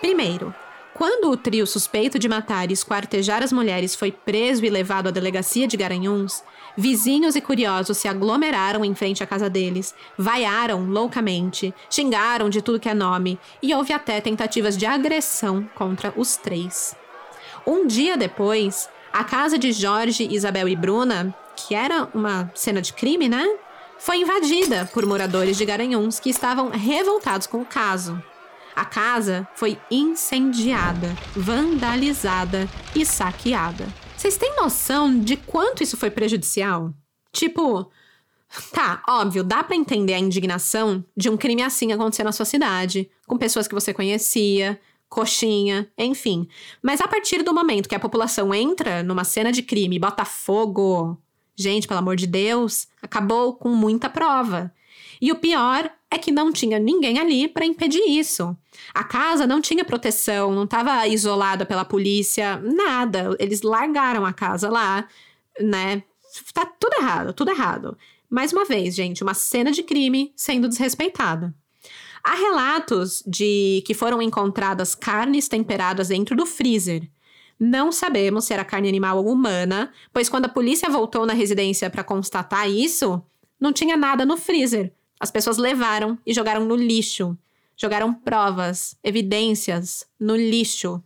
Primeiro, quando o trio suspeito de matar e esquartejar as mulheres foi preso e levado à delegacia de Garanhuns, vizinhos e curiosos se aglomeraram em frente à casa deles, vaiaram loucamente, xingaram de tudo que é nome e houve até tentativas de agressão contra os três. Um dia depois, a casa de Jorge, Isabel e Bruna, que era uma cena de crime, né? foi invadida por moradores de Garanhuns que estavam revoltados com o caso. A casa foi incendiada, vandalizada e saqueada. Vocês têm noção de quanto isso foi prejudicial? Tipo, tá, óbvio, dá para entender a indignação de um crime assim acontecer na sua cidade, com pessoas que você conhecia, coxinha, enfim. Mas a partir do momento que a população entra numa cena de crime e bota fogo, Gente, pelo amor de Deus, acabou com muita prova. E o pior é que não tinha ninguém ali para impedir isso. A casa não tinha proteção, não estava isolada pela polícia, nada. Eles largaram a casa lá, né? Tá tudo errado, tudo errado. Mais uma vez, gente, uma cena de crime sendo desrespeitada. Há relatos de que foram encontradas carnes temperadas dentro do freezer. Não sabemos se era carne animal ou humana, pois quando a polícia voltou na residência para constatar isso, não tinha nada no freezer. As pessoas levaram e jogaram no lixo. Jogaram provas, evidências no lixo.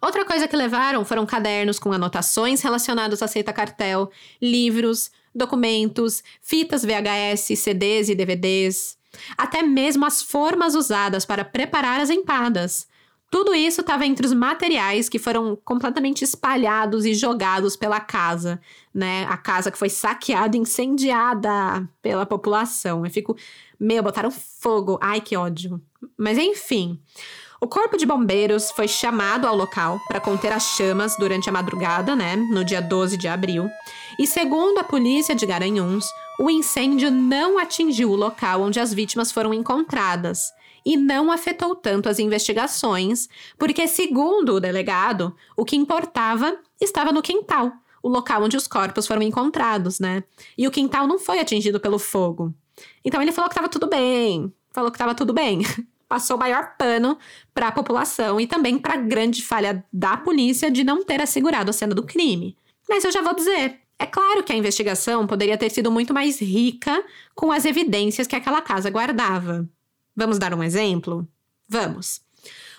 Outra coisa que levaram foram cadernos com anotações relacionadas a seita cartel, livros, documentos, fitas VHS, CDs e DVDs, até mesmo as formas usadas para preparar as empadas, tudo isso estava entre os materiais que foram completamente espalhados e jogados pela casa, né? A casa que foi saqueada, incendiada pela população. Eu fico, meu, botaram fogo. Ai, que ódio. Mas enfim, o corpo de bombeiros foi chamado ao local para conter as chamas durante a madrugada, né, no dia 12 de abril. E segundo a polícia de Garanhuns, o incêndio não atingiu o local onde as vítimas foram encontradas, e não afetou tanto as investigações, porque, segundo o delegado, o que importava estava no quintal, o local onde os corpos foram encontrados, né? E o quintal não foi atingido pelo fogo. Então ele falou que estava tudo bem, falou que estava tudo bem. Passou o maior pano para a população e também para a grande falha da polícia de não ter assegurado a cena do crime. Mas eu já vou dizer, é claro que a investigação poderia ter sido muito mais rica com as evidências que aquela casa guardava. Vamos dar um exemplo? Vamos.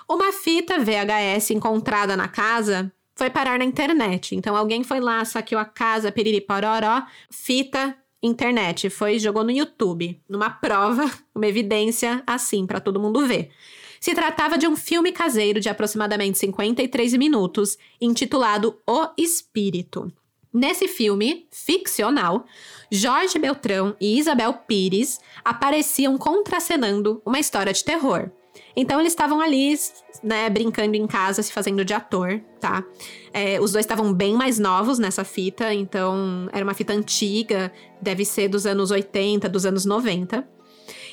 Uma fita VHS encontrada na casa foi parar na internet. Então alguém foi lá, saqueou a casa, piriripororó, fita internet, foi jogou no YouTube, numa prova, uma evidência assim para todo mundo ver. Se tratava de um filme caseiro de aproximadamente 53 minutos, intitulado O Espírito. Nesse filme ficcional, Jorge Beltrão e Isabel Pires apareciam contracenando uma história de terror. Então eles estavam ali, né, brincando em casa, se fazendo de ator, tá? É, os dois estavam bem mais novos nessa fita, então era uma fita antiga, deve ser dos anos 80, dos anos 90.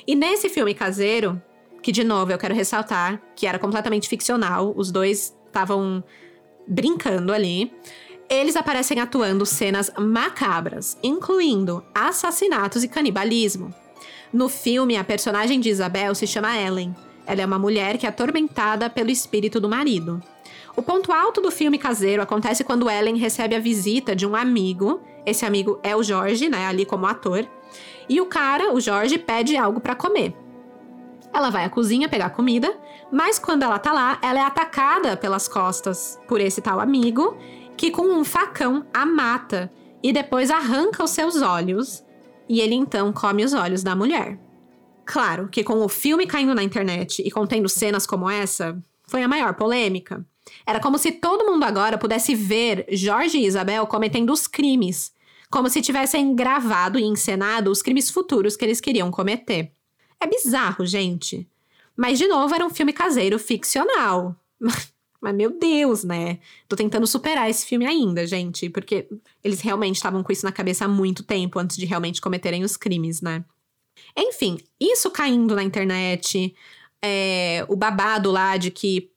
E nesse filme caseiro, que de novo eu quero ressaltar que era completamente ficcional, os dois estavam brincando ali eles aparecem atuando cenas macabras, incluindo assassinatos e canibalismo. No filme, a personagem de Isabel se chama Ellen. Ela é uma mulher que é atormentada pelo espírito do marido. O ponto alto do filme caseiro acontece quando Ellen recebe a visita de um amigo. Esse amigo é o Jorge, né, ali como ator. E o cara, o Jorge, pede algo para comer. Ela vai à cozinha pegar comida, mas quando ela tá lá, ela é atacada pelas costas por esse tal amigo que com um facão a mata e depois arranca os seus olhos, e ele então come os olhos da mulher. Claro que com o filme caindo na internet e contendo cenas como essa, foi a maior polêmica. Era como se todo mundo agora pudesse ver Jorge e Isabel cometendo os crimes, como se tivessem gravado e encenado os crimes futuros que eles queriam cometer. É bizarro, gente. Mas, de novo, era um filme caseiro ficcional. Mas, meu Deus, né? Tô tentando superar esse filme ainda, gente, porque eles realmente estavam com isso na cabeça há muito tempo antes de realmente cometerem os crimes, né? Enfim, isso caindo na internet, é, o babado lá de que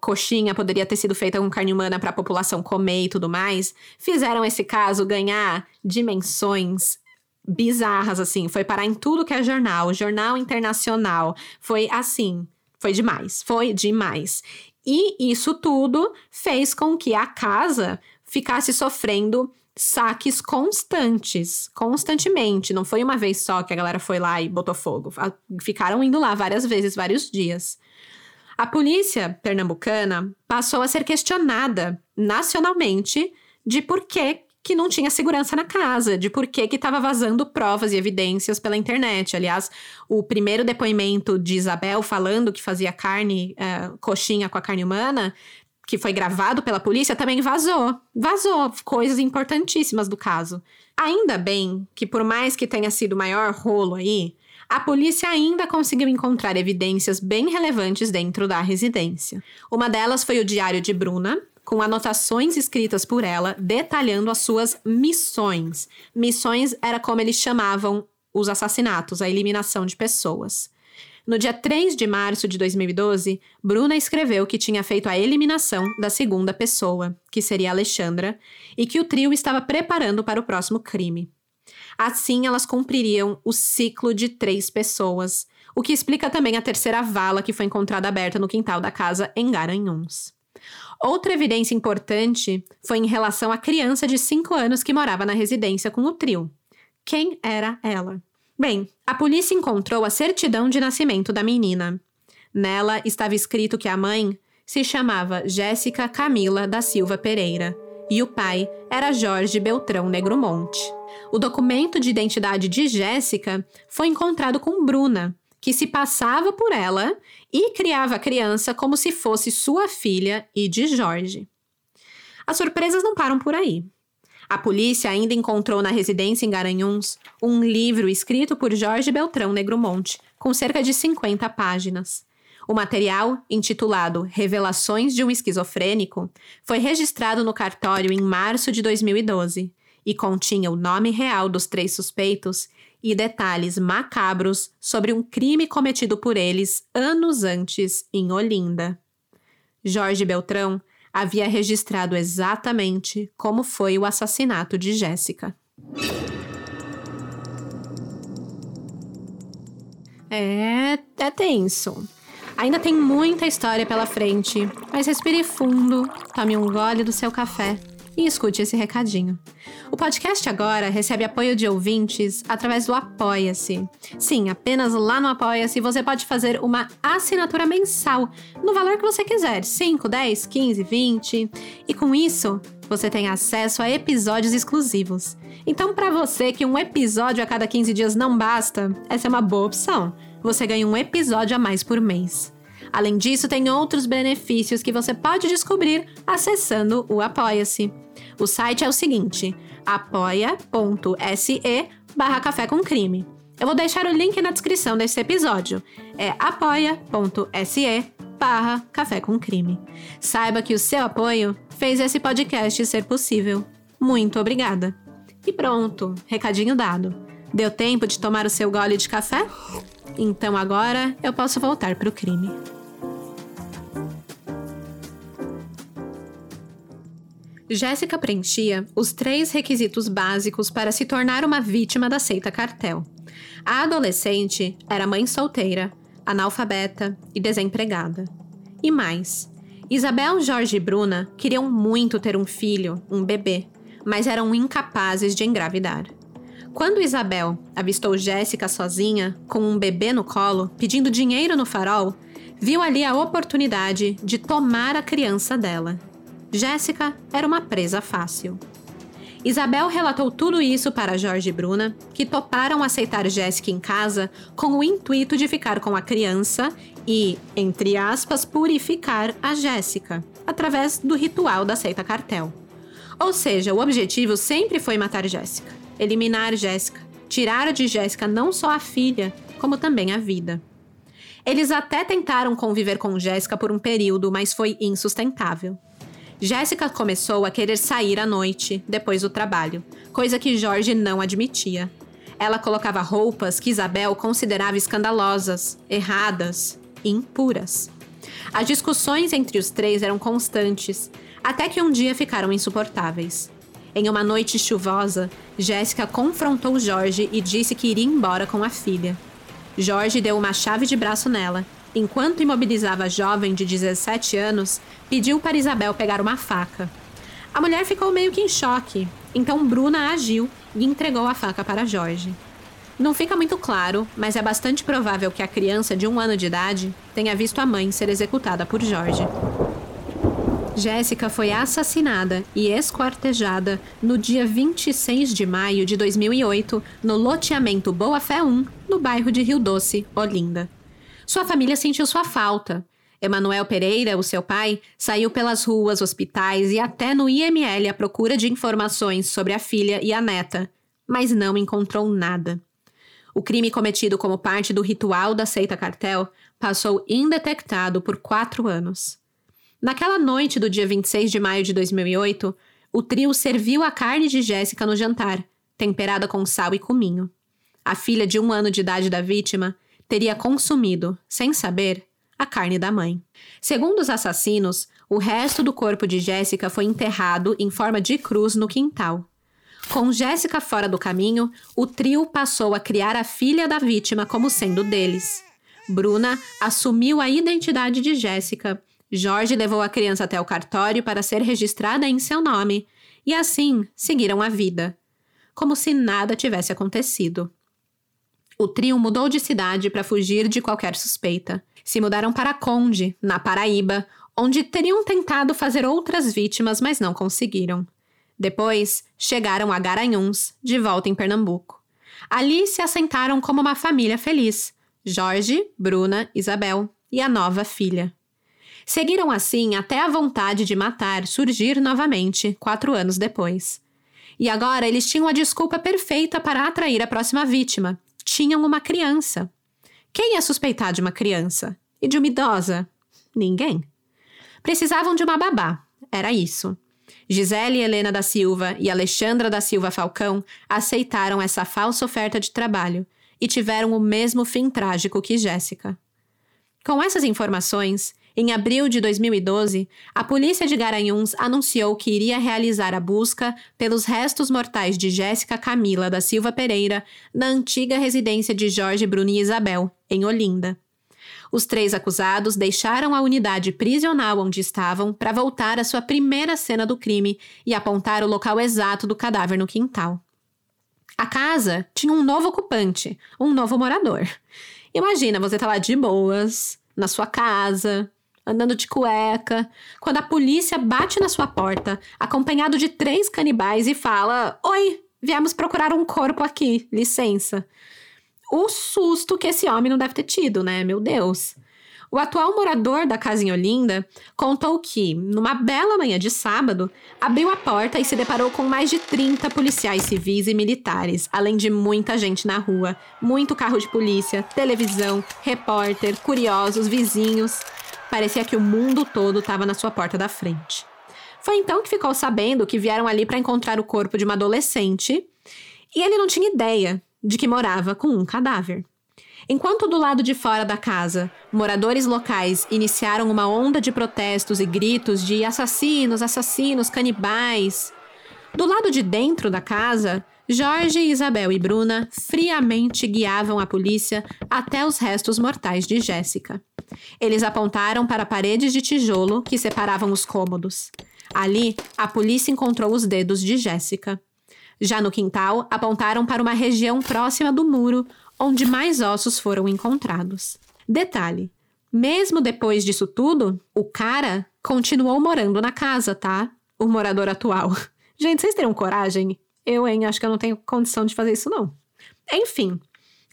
coxinha poderia ter sido feita com carne humana para a população comer e tudo mais, fizeram esse caso ganhar dimensões bizarras, assim. Foi parar em tudo que é jornal, jornal internacional. Foi assim. Foi demais, foi demais. E isso tudo fez com que a casa ficasse sofrendo saques constantes, constantemente. Não foi uma vez só que a galera foi lá e botou fogo. Ficaram indo lá várias vezes, vários dias. A polícia pernambucana passou a ser questionada nacionalmente de por que que não tinha segurança na casa, de por que estava vazando provas e evidências pela internet. Aliás, o primeiro depoimento de Isabel falando que fazia carne, uh, coxinha com a carne humana, que foi gravado pela polícia, também vazou. Vazou coisas importantíssimas do caso. Ainda bem que, por mais que tenha sido o maior rolo aí, a polícia ainda conseguiu encontrar evidências bem relevantes dentro da residência. Uma delas foi o diário de Bruna, com anotações escritas por ela detalhando as suas missões. Missões era como eles chamavam os assassinatos, a eliminação de pessoas. No dia 3 de março de 2012, Bruna escreveu que tinha feito a eliminação da segunda pessoa, que seria Alexandra, e que o trio estava preparando para o próximo crime. Assim, elas cumpririam o ciclo de três pessoas, o que explica também a terceira vala que foi encontrada aberta no quintal da casa em Garanhuns. Outra evidência importante foi em relação à criança de 5 anos que morava na residência com o trio. Quem era ela? Bem, a polícia encontrou a certidão de nascimento da menina. Nela estava escrito que a mãe se chamava Jéssica Camila da Silva Pereira e o pai era Jorge Beltrão Negromonte. O documento de identidade de Jéssica foi encontrado com Bruna, que se passava por ela e criava a criança como se fosse sua filha e de Jorge. As surpresas não param por aí. A polícia ainda encontrou na residência em Garanhuns um livro escrito por Jorge Beltrão Negromonte, com cerca de 50 páginas. O material, intitulado Revelações de um Esquizofrênico, foi registrado no cartório em março de 2012 e continha o nome real dos três suspeitos e detalhes macabros sobre um crime cometido por eles anos antes em Olinda. Jorge Beltrão havia registrado exatamente como foi o assassinato de Jéssica. É, é tenso. Ainda tem muita história pela frente, mas respire fundo, tome um gole do seu café e escute esse recadinho. O podcast agora recebe apoio de ouvintes através do Apoia-se. Sim, apenas lá no Apoia-se você pode fazer uma assinatura mensal no valor que você quiser: 5, 10, 15, 20. E com isso, você tem acesso a episódios exclusivos. Então, para você que um episódio a cada 15 dias não basta, essa é uma boa opção. Você ganha um episódio a mais por mês. Além disso, tem outros benefícios que você pode descobrir acessando o Apoia-se. O site é o seguinte: apoia.se barra café com crime. Eu vou deixar o link na descrição desse episódio. É apoia.se barra café com crime. Saiba que o seu apoio fez esse podcast ser possível. Muito obrigada. E pronto, recadinho dado. Deu tempo de tomar o seu gole de café? Então agora eu posso voltar para o crime. Jéssica preenchia os três requisitos básicos para se tornar uma vítima da seita cartel. A adolescente era mãe solteira, analfabeta e desempregada. E mais, Isabel, Jorge e Bruna queriam muito ter um filho, um bebê, mas eram incapazes de engravidar. Quando Isabel avistou Jéssica sozinha, com um bebê no colo, pedindo dinheiro no farol, viu ali a oportunidade de tomar a criança dela. Jéssica era uma presa fácil. Isabel relatou tudo isso para Jorge e Bruna, que toparam aceitar Jéssica em casa com o intuito de ficar com a criança e, entre aspas, purificar a Jéssica, através do ritual da seita cartel. Ou seja, o objetivo sempre foi matar Jéssica, eliminar Jéssica, tirar de Jéssica não só a filha, como também a vida. Eles até tentaram conviver com Jéssica por um período, mas foi insustentável. Jéssica começou a querer sair à noite, depois do trabalho, coisa que Jorge não admitia. Ela colocava roupas que Isabel considerava escandalosas, erradas, impuras. As discussões entre os três eram constantes, até que um dia ficaram insuportáveis. Em uma noite chuvosa, Jéssica confrontou Jorge e disse que iria embora com a filha. Jorge deu uma chave de braço nela enquanto imobilizava a jovem de 17 anos, pediu para Isabel pegar uma faca. A mulher ficou meio que em choque, então Bruna agiu e entregou a faca para Jorge. Não fica muito claro, mas é bastante provável que a criança de um ano de idade tenha visto a mãe ser executada por Jorge. Jéssica foi assassinada e esquartejada no dia 26 de maio de 2008 no loteamento Boa Fé 1, no bairro de Rio Doce, Olinda. Sua família sentiu sua falta. Emanuel Pereira, o seu pai, saiu pelas ruas, hospitais e até no IML à procura de informações sobre a filha e a neta, mas não encontrou nada. O crime cometido como parte do ritual da seita cartel passou indetectado por quatro anos. Naquela noite do dia 26 de maio de 2008, o trio serviu a carne de Jéssica no jantar, temperada com sal e cominho. A filha de um ano de idade da vítima teria consumido, sem saber, a carne da mãe. Segundo os assassinos, o resto do corpo de Jéssica foi enterrado em forma de cruz no quintal. Com Jéssica fora do caminho, o trio passou a criar a filha da vítima como sendo deles. Bruna assumiu a identidade de Jéssica. Jorge levou a criança até o cartório para ser registrada em seu nome, e assim seguiram a vida, como se nada tivesse acontecido. O trio mudou de cidade para fugir de qualquer suspeita. Se mudaram para Conde, na Paraíba, onde teriam tentado fazer outras vítimas, mas não conseguiram. Depois, chegaram a Garanhuns, de volta em Pernambuco. Ali se assentaram como uma família feliz: Jorge, Bruna, Isabel e a nova filha. Seguiram assim até a vontade de matar surgir novamente, quatro anos depois. E agora eles tinham a desculpa perfeita para atrair a próxima vítima, tinham uma criança. Quem ia suspeitar de uma criança? E de uma idosa? Ninguém. Precisavam de uma babá. Era isso. Gisele Helena da Silva e Alexandra da Silva Falcão aceitaram essa falsa oferta de trabalho e tiveram o mesmo fim trágico que Jéssica. Com essas informações, em abril de 2012, a polícia de Garanhuns anunciou que iria realizar a busca pelos restos mortais de Jéssica Camila da Silva Pereira na antiga residência de Jorge Bruno e Isabel, em Olinda. Os três acusados deixaram a unidade prisional onde estavam para voltar à sua primeira cena do crime e apontar o local exato do cadáver no quintal. A casa tinha um novo ocupante, um novo morador. Imagina você tá lá de boas, na sua casa, andando de cueca, quando a polícia bate na sua porta, acompanhado de três canibais, e fala: Oi, viemos procurar um corpo aqui, licença. O susto que esse homem não deve ter tido, né? Meu Deus. O atual morador da casa em Olinda contou que, numa bela manhã de sábado, abriu a porta e se deparou com mais de 30 policiais civis e militares, além de muita gente na rua, muito carro de polícia, televisão, repórter, curiosos, vizinhos. Parecia que o mundo todo estava na sua porta da frente. Foi então que ficou sabendo que vieram ali para encontrar o corpo de uma adolescente e ele não tinha ideia de que morava com um cadáver. Enquanto do lado de fora da casa, moradores locais iniciaram uma onda de protestos e gritos de assassinos, assassinos, canibais. Do lado de dentro da casa, Jorge, Isabel e Bruna friamente guiavam a polícia até os restos mortais de Jéssica. Eles apontaram para paredes de tijolo que separavam os cômodos. Ali, a polícia encontrou os dedos de Jéssica. Já no quintal, apontaram para uma região próxima do muro, onde mais ossos foram encontrados. Detalhe: mesmo depois disso tudo, o cara continuou morando na casa, tá? O morador atual. Gente, vocês teriam coragem? Eu, hein? Acho que eu não tenho condição de fazer isso, não. Enfim.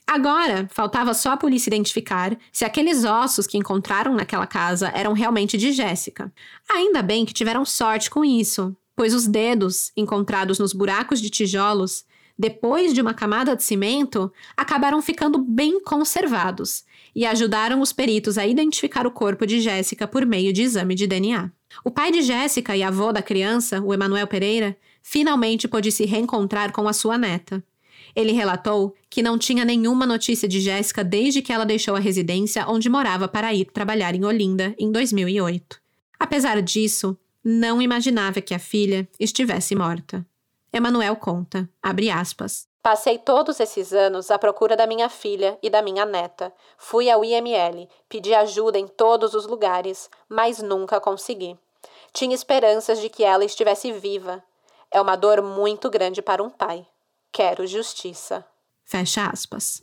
Agora, faltava só a polícia identificar se aqueles ossos que encontraram naquela casa eram realmente de Jéssica. Ainda bem que tiveram sorte com isso, pois os dedos encontrados nos buracos de tijolos depois de uma camada de cimento, acabaram ficando bem conservados e ajudaram os peritos a identificar o corpo de Jéssica por meio de exame de DNA. O pai de Jéssica e avô da criança, o Emanuel Pereira, finalmente pôde se reencontrar com a sua neta. Ele relatou que não tinha nenhuma notícia de Jéssica desde que ela deixou a residência onde morava para ir trabalhar em Olinda em 2008. Apesar disso, não imaginava que a filha estivesse morta. Emanuel conta, abre aspas. Passei todos esses anos à procura da minha filha e da minha neta. Fui ao IML, pedi ajuda em todos os lugares, mas nunca consegui. Tinha esperanças de que ela estivesse viva. É uma dor muito grande para um pai. Quero justiça. Fecha aspas.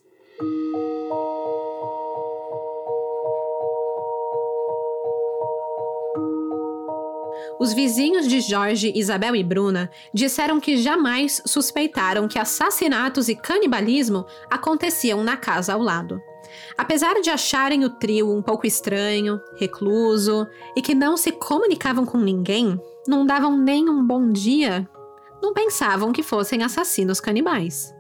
Os vizinhos de Jorge, Isabel e Bruna disseram que jamais suspeitaram que assassinatos e canibalismo aconteciam na casa ao lado. Apesar de acharem o trio um pouco estranho, recluso e que não se comunicavam com ninguém, não davam nem um bom dia, não pensavam que fossem assassinos canibais.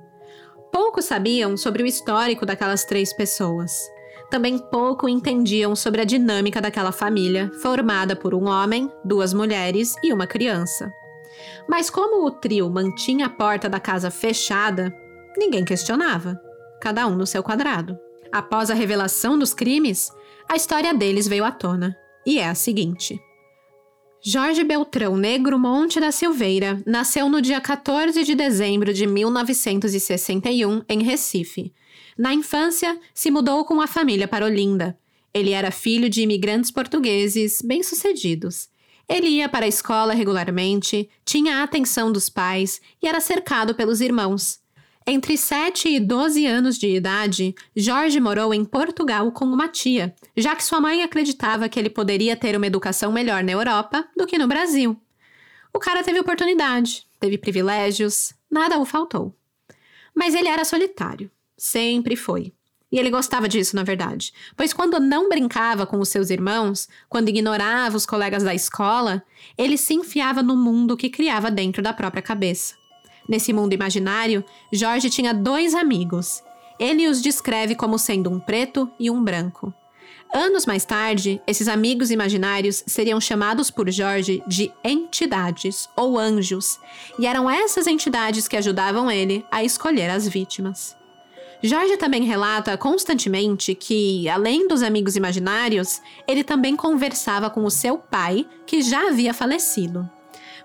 Poucos sabiam sobre o histórico daquelas três pessoas também pouco entendiam sobre a dinâmica daquela família, formada por um homem, duas mulheres e uma criança. Mas como o trio mantinha a porta da casa fechada, ninguém questionava, cada um no seu quadrado. Após a revelação dos crimes, a história deles veio à tona, e é a seguinte. Jorge Beltrão Negro Monte da Silveira nasceu no dia 14 de dezembro de 1961 em Recife, na infância, se mudou com a família para Olinda. Ele era filho de imigrantes portugueses bem-sucedidos. Ele ia para a escola regularmente, tinha a atenção dos pais e era cercado pelos irmãos. Entre 7 e 12 anos de idade, Jorge morou em Portugal com uma tia, já que sua mãe acreditava que ele poderia ter uma educação melhor na Europa do que no Brasil. O cara teve oportunidade, teve privilégios, nada o faltou. Mas ele era solitário. Sempre foi. E ele gostava disso, na verdade, pois quando não brincava com os seus irmãos, quando ignorava os colegas da escola, ele se enfiava no mundo que criava dentro da própria cabeça. Nesse mundo imaginário, Jorge tinha dois amigos. Ele os descreve como sendo um preto e um branco. Anos mais tarde, esses amigos imaginários seriam chamados por Jorge de entidades ou anjos, e eram essas entidades que ajudavam ele a escolher as vítimas. Jorge também relata constantemente que, além dos amigos imaginários, ele também conversava com o seu pai, que já havia falecido.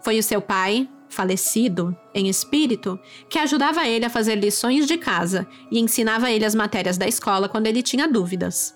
Foi o seu pai, falecido, em espírito, que ajudava ele a fazer lições de casa e ensinava ele as matérias da escola quando ele tinha dúvidas.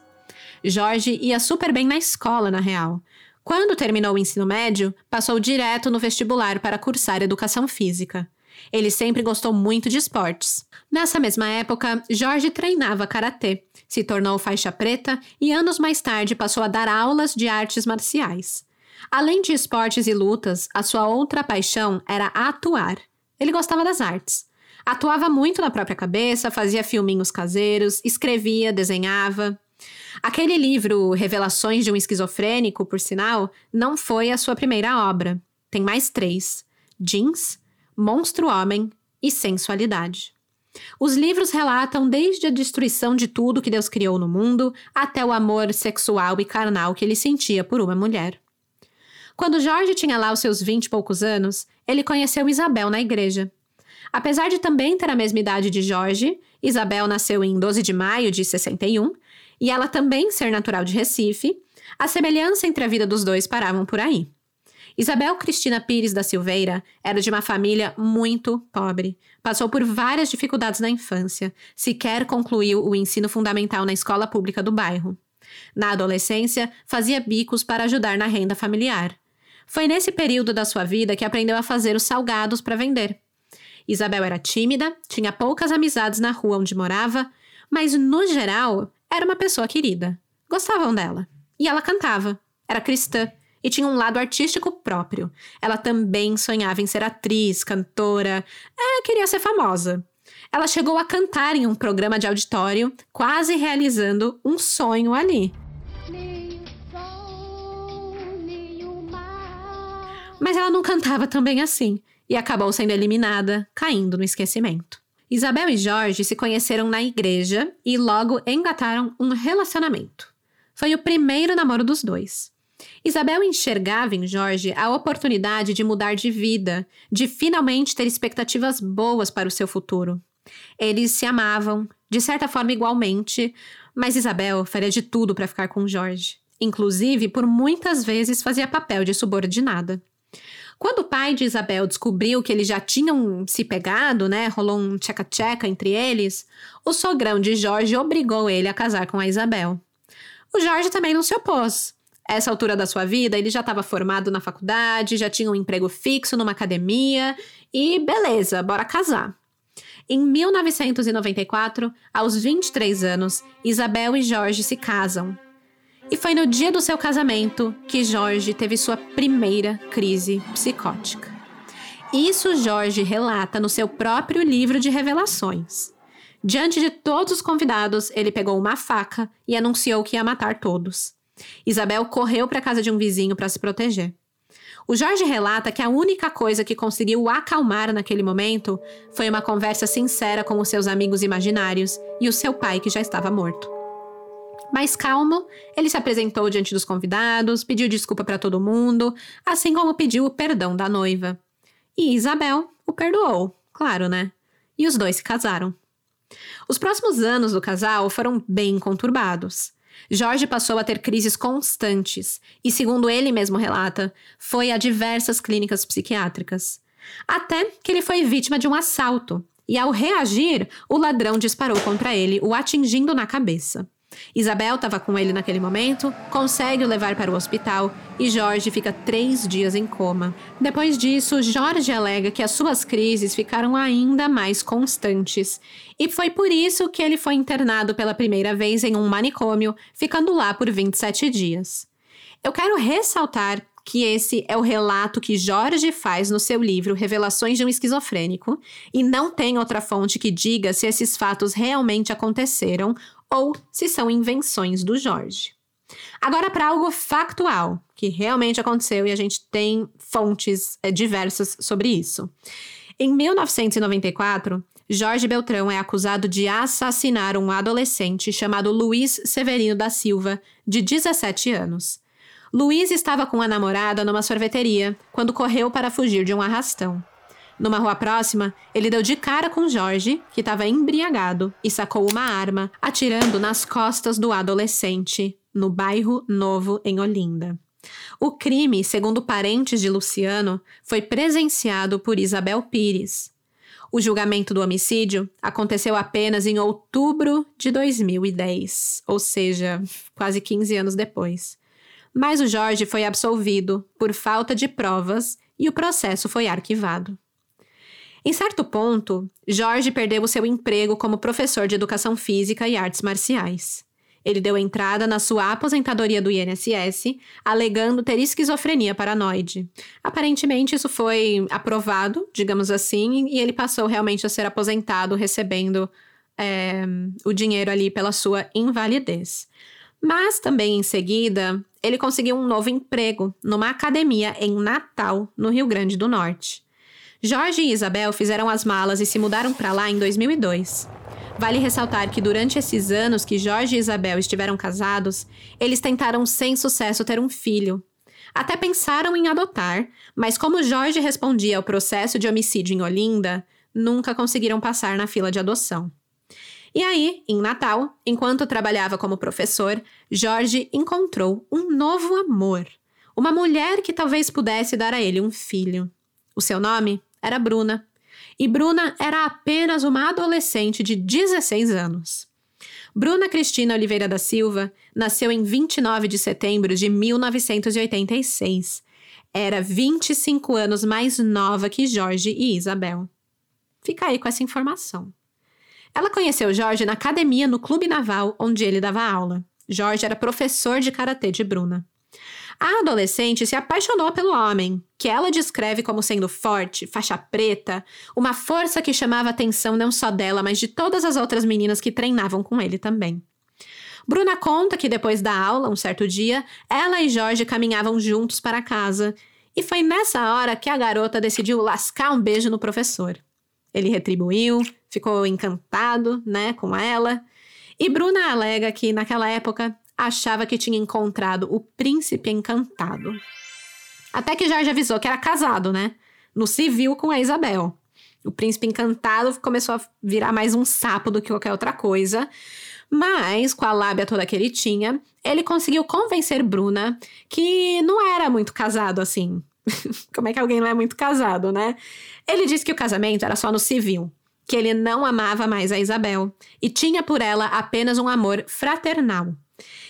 Jorge ia super bem na escola, na real. Quando terminou o ensino médio, passou direto no vestibular para cursar educação física. Ele sempre gostou muito de esportes. Nessa mesma época, Jorge treinava karatê, se tornou faixa preta e anos mais tarde passou a dar aulas de artes marciais. Além de esportes e lutas, a sua outra paixão era atuar. Ele gostava das artes. Atuava muito na própria cabeça, fazia filminhos caseiros, escrevia, desenhava. Aquele livro Revelações de um Esquizofrênico, por sinal, não foi a sua primeira obra. Tem mais três: Jeans, Monstro Homem e Sensualidade. Os livros relatam desde a destruição de tudo que Deus criou no mundo até o amor sexual e carnal que ele sentia por uma mulher. Quando Jorge tinha lá os seus vinte e poucos anos, ele conheceu Isabel na igreja. Apesar de também ter a mesma idade de Jorge, Isabel nasceu em 12 de maio de 61 e ela também ser natural de Recife, a semelhança entre a vida dos dois paravam por aí. Isabel Cristina Pires da Silveira era de uma família muito pobre. Passou por várias dificuldades na infância, sequer concluiu o ensino fundamental na escola pública do bairro. Na adolescência, fazia bicos para ajudar na renda familiar. Foi nesse período da sua vida que aprendeu a fazer os salgados para vender. Isabel era tímida, tinha poucas amizades na rua onde morava, mas no geral era uma pessoa querida. Gostavam dela. E ela cantava. Era cristã e tinha um lado artístico próprio. Ela também sonhava em ser atriz, cantora, é, queria ser famosa. Ela chegou a cantar em um programa de auditório, quase realizando um sonho ali. Mas ela não cantava também assim e acabou sendo eliminada, caindo no esquecimento. Isabel e Jorge se conheceram na igreja e logo engataram um relacionamento. Foi o primeiro namoro dos dois. Isabel enxergava em Jorge a oportunidade de mudar de vida, de finalmente ter expectativas boas para o seu futuro. Eles se amavam, de certa forma igualmente, mas Isabel faria de tudo para ficar com Jorge. Inclusive, por muitas vezes fazia papel de subordinada. Quando o pai de Isabel descobriu que eles já tinham se pegado, né, rolou um tcheca-tcheca entre eles, o sogrão de Jorge obrigou ele a casar com a Isabel. O Jorge também não se opôs. Essa altura da sua vida, ele já estava formado na faculdade, já tinha um emprego fixo numa academia e beleza, bora casar. Em 1994, aos 23 anos, Isabel e Jorge se casam, e foi no dia do seu casamento que Jorge teve sua primeira crise psicótica. Isso Jorge relata no seu próprio livro de revelações. Diante de todos os convidados, ele pegou uma faca e anunciou que ia matar todos. Isabel correu para a casa de um vizinho para se proteger. O Jorge relata que a única coisa que conseguiu acalmar naquele momento foi uma conversa sincera com os seus amigos imaginários e o seu pai que já estava morto. Mais calmo, ele se apresentou diante dos convidados, pediu desculpa para todo mundo, assim como pediu o perdão da noiva. E Isabel o perdoou, claro, né? E os dois se casaram. Os próximos anos do casal foram bem conturbados. Jorge passou a ter crises constantes e, segundo ele mesmo relata, foi a diversas clínicas psiquiátricas. Até que ele foi vítima de um assalto e, ao reagir, o ladrão disparou contra ele, o atingindo na cabeça. Isabel estava com ele naquele momento, consegue o levar para o hospital e Jorge fica três dias em coma. Depois disso, Jorge alega que as suas crises ficaram ainda mais constantes e foi por isso que ele foi internado pela primeira vez em um manicômio, ficando lá por 27 dias. Eu quero ressaltar que esse é o relato que Jorge faz no seu livro Revelações de um Esquizofrênico, e não tem outra fonte que diga se esses fatos realmente aconteceram ou se são invenções do Jorge. Agora, para algo factual, que realmente aconteceu e a gente tem fontes é, diversas sobre isso. Em 1994, Jorge Beltrão é acusado de assassinar um adolescente chamado Luiz Severino da Silva, de 17 anos. Luiz estava com a namorada numa sorveteria quando correu para fugir de um arrastão. Numa rua próxima, ele deu de cara com Jorge, que estava embriagado, e sacou uma arma, atirando nas costas do adolescente, no bairro Novo, em Olinda. O crime, segundo parentes de Luciano, foi presenciado por Isabel Pires. O julgamento do homicídio aconteceu apenas em outubro de 2010, ou seja, quase 15 anos depois. Mas o Jorge foi absolvido por falta de provas e o processo foi arquivado. Em certo ponto, Jorge perdeu o seu emprego como professor de educação física e artes marciais. Ele deu entrada na sua aposentadoria do INSS, alegando ter esquizofrenia paranoide. Aparentemente, isso foi aprovado, digamos assim, e ele passou realmente a ser aposentado, recebendo é, o dinheiro ali pela sua invalidez. Mas também em seguida, ele conseguiu um novo emprego numa academia em Natal, no Rio Grande do Norte. Jorge e Isabel fizeram as malas e se mudaram para lá em 2002. Vale ressaltar que durante esses anos que Jorge e Isabel estiveram casados, eles tentaram sem sucesso ter um filho. Até pensaram em adotar, mas como Jorge respondia ao processo de homicídio em Olinda, nunca conseguiram passar na fila de adoção. E aí, em Natal, enquanto trabalhava como professor, Jorge encontrou um novo amor. Uma mulher que talvez pudesse dar a ele um filho. O seu nome era Bruna. E Bruna era apenas uma adolescente de 16 anos. Bruna Cristina Oliveira da Silva nasceu em 29 de setembro de 1986. Era 25 anos mais nova que Jorge e Isabel. Fica aí com essa informação. Ela conheceu Jorge na academia no Clube Naval, onde ele dava aula. Jorge era professor de karatê de Bruna. A adolescente se apaixonou pelo homem, que ela descreve como sendo forte, faixa preta, uma força que chamava a atenção não só dela, mas de todas as outras meninas que treinavam com ele também. Bruna conta que depois da aula, um certo dia, ela e Jorge caminhavam juntos para casa, e foi nessa hora que a garota decidiu lascar um beijo no professor. Ele retribuiu, ficou encantado, né, com ela. E Bruna alega que naquela época achava que tinha encontrado o príncipe encantado. Até que Jorge avisou que era casado, né? No civil com a Isabel. O príncipe encantado começou a virar mais um sapo do que qualquer outra coisa. Mas, com a lábia toda que ele tinha, ele conseguiu convencer Bruna que não era muito casado assim. Como é que alguém não é muito casado, né? Ele disse que o casamento era só no civil, que ele não amava mais a Isabel e tinha por ela apenas um amor fraternal.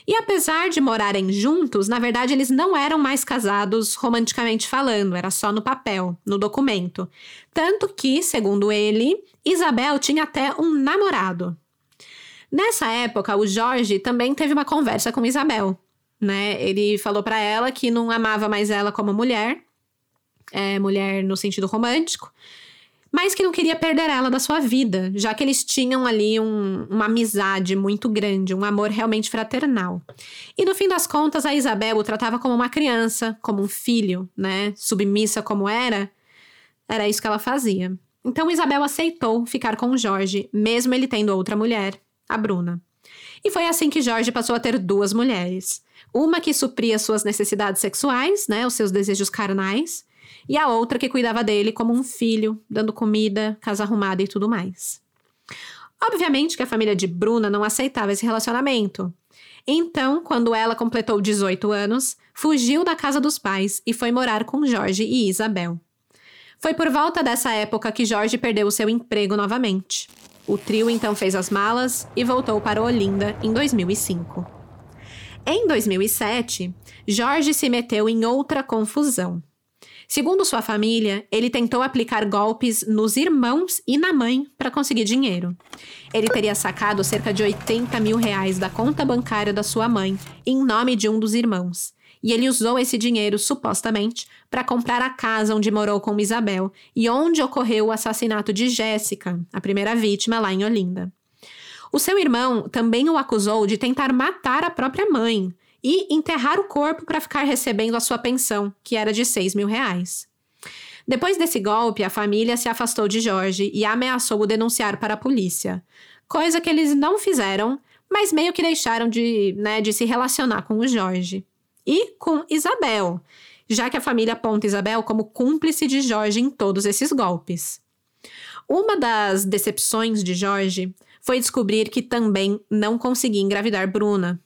E apesar de morarem juntos, na verdade eles não eram mais casados romanticamente falando, era só no papel, no documento. Tanto que, segundo ele, Isabel tinha até um namorado. Nessa época, o Jorge também teve uma conversa com Isabel, né? Ele falou para ela que não amava mais ela como mulher é, mulher no sentido romântico, mas que não queria perder ela da sua vida, já que eles tinham ali um, uma amizade muito grande, um amor realmente fraternal. E no fim das contas, a Isabel o tratava como uma criança, como um filho, né? Submissa como era, era isso que ela fazia. Então Isabel aceitou ficar com Jorge, mesmo ele tendo outra mulher, a Bruna. E foi assim que Jorge passou a ter duas mulheres. Uma que supria suas necessidades sexuais, né, os seus desejos carnais, e a outra que cuidava dele como um filho, dando comida, casa arrumada e tudo mais. Obviamente que a família de Bruna não aceitava esse relacionamento. Então, quando ela completou 18 anos, fugiu da casa dos pais e foi morar com Jorge e Isabel. Foi por volta dessa época que Jorge perdeu o seu emprego novamente. O trio então fez as malas e voltou para Olinda em 2005. Em 2007, Jorge se meteu em outra confusão. Segundo sua família, ele tentou aplicar golpes nos irmãos e na mãe para conseguir dinheiro. Ele teria sacado cerca de 80 mil reais da conta bancária da sua mãe em nome de um dos irmãos. E ele usou esse dinheiro, supostamente, para comprar a casa onde morou com Isabel e onde ocorreu o assassinato de Jéssica, a primeira vítima lá em Olinda. O seu irmão também o acusou de tentar matar a própria mãe, e enterrar o corpo para ficar recebendo a sua pensão, que era de 6 mil reais. Depois desse golpe, a família se afastou de Jorge e ameaçou o denunciar para a polícia, coisa que eles não fizeram, mas meio que deixaram de, né, de se relacionar com o Jorge. E com Isabel, já que a família aponta Isabel como cúmplice de Jorge em todos esses golpes. Uma das decepções de Jorge foi descobrir que também não conseguia engravidar Bruna,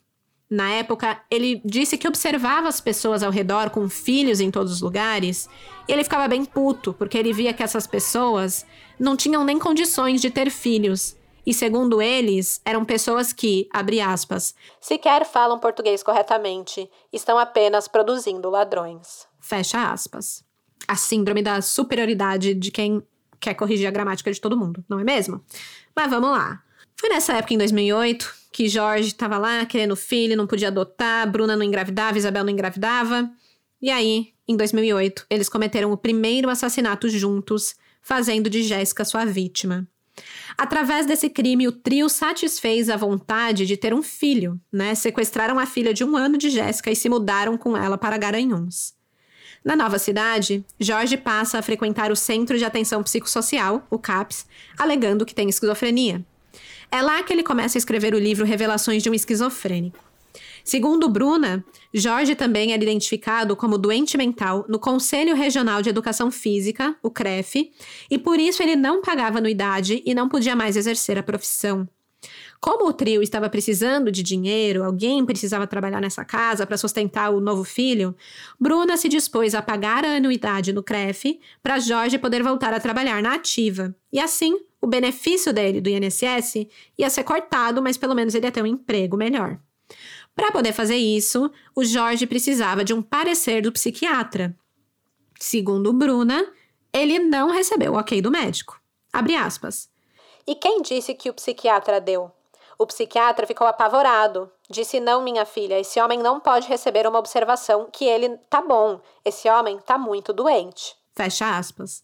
na época, ele disse que observava as pessoas ao redor com filhos em todos os lugares e ele ficava bem puto, porque ele via que essas pessoas não tinham nem condições de ter filhos. E segundo eles, eram pessoas que, abre aspas, sequer falam português corretamente, estão apenas produzindo ladrões. Fecha aspas. A síndrome da superioridade de quem quer corrigir a gramática de todo mundo, não é mesmo? Mas vamos lá. Foi nessa época, em 2008, que Jorge estava lá querendo filho, não podia adotar, Bruna não engravidava, Isabel não engravidava. E aí, em 2008, eles cometeram o primeiro assassinato juntos, fazendo de Jéssica sua vítima. Através desse crime, o trio satisfez a vontade de ter um filho, né? Sequestraram a filha de um ano de Jéssica e se mudaram com ela para Garanhuns. Na nova cidade, Jorge passa a frequentar o Centro de Atenção Psicossocial, o CAPS, alegando que tem esquizofrenia. É lá que ele começa a escrever o livro Revelações de um Esquizofrênico. Segundo Bruna, Jorge também era identificado como doente mental no Conselho Regional de Educação Física, o CREF, e por isso ele não pagava anuidade e não podia mais exercer a profissão. Como o trio estava precisando de dinheiro, alguém precisava trabalhar nessa casa para sustentar o novo filho, Bruna se dispôs a pagar a anuidade no CREF para Jorge poder voltar a trabalhar na ativa. E assim, o benefício dele do INSS ia ser cortado, mas pelo menos ele ia ter um emprego melhor. Para poder fazer isso, o Jorge precisava de um parecer do psiquiatra. Segundo Bruna, ele não recebeu o ok do médico. Abre aspas. E quem disse que o psiquiatra deu? O psiquiatra ficou apavorado. Disse: Não, minha filha, esse homem não pode receber uma observação que ele tá bom. Esse homem tá muito doente. Fecha aspas.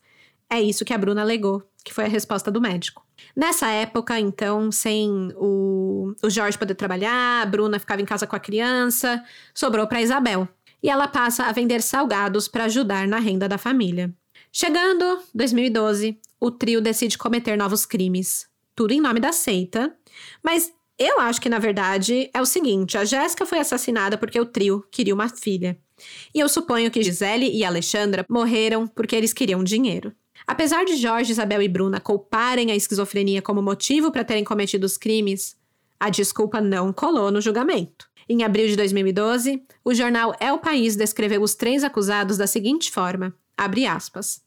É isso que a Bruna alegou, que foi a resposta do médico. Nessa época, então, sem o, o Jorge poder trabalhar, a Bruna ficava em casa com a criança, sobrou para Isabel. E ela passa a vender salgados para ajudar na renda da família. Chegando 2012, o trio decide cometer novos crimes. Tudo em nome da seita. Mas eu acho que, na verdade, é o seguinte: a Jéssica foi assassinada porque o trio queria uma filha. E eu suponho que Gisele e Alexandra morreram porque eles queriam dinheiro. Apesar de Jorge, Isabel e Bruna culparem a esquizofrenia como motivo para terem cometido os crimes, a desculpa não colou no julgamento. Em abril de 2012, o jornal É o País descreveu os três acusados da seguinte forma: abre aspas.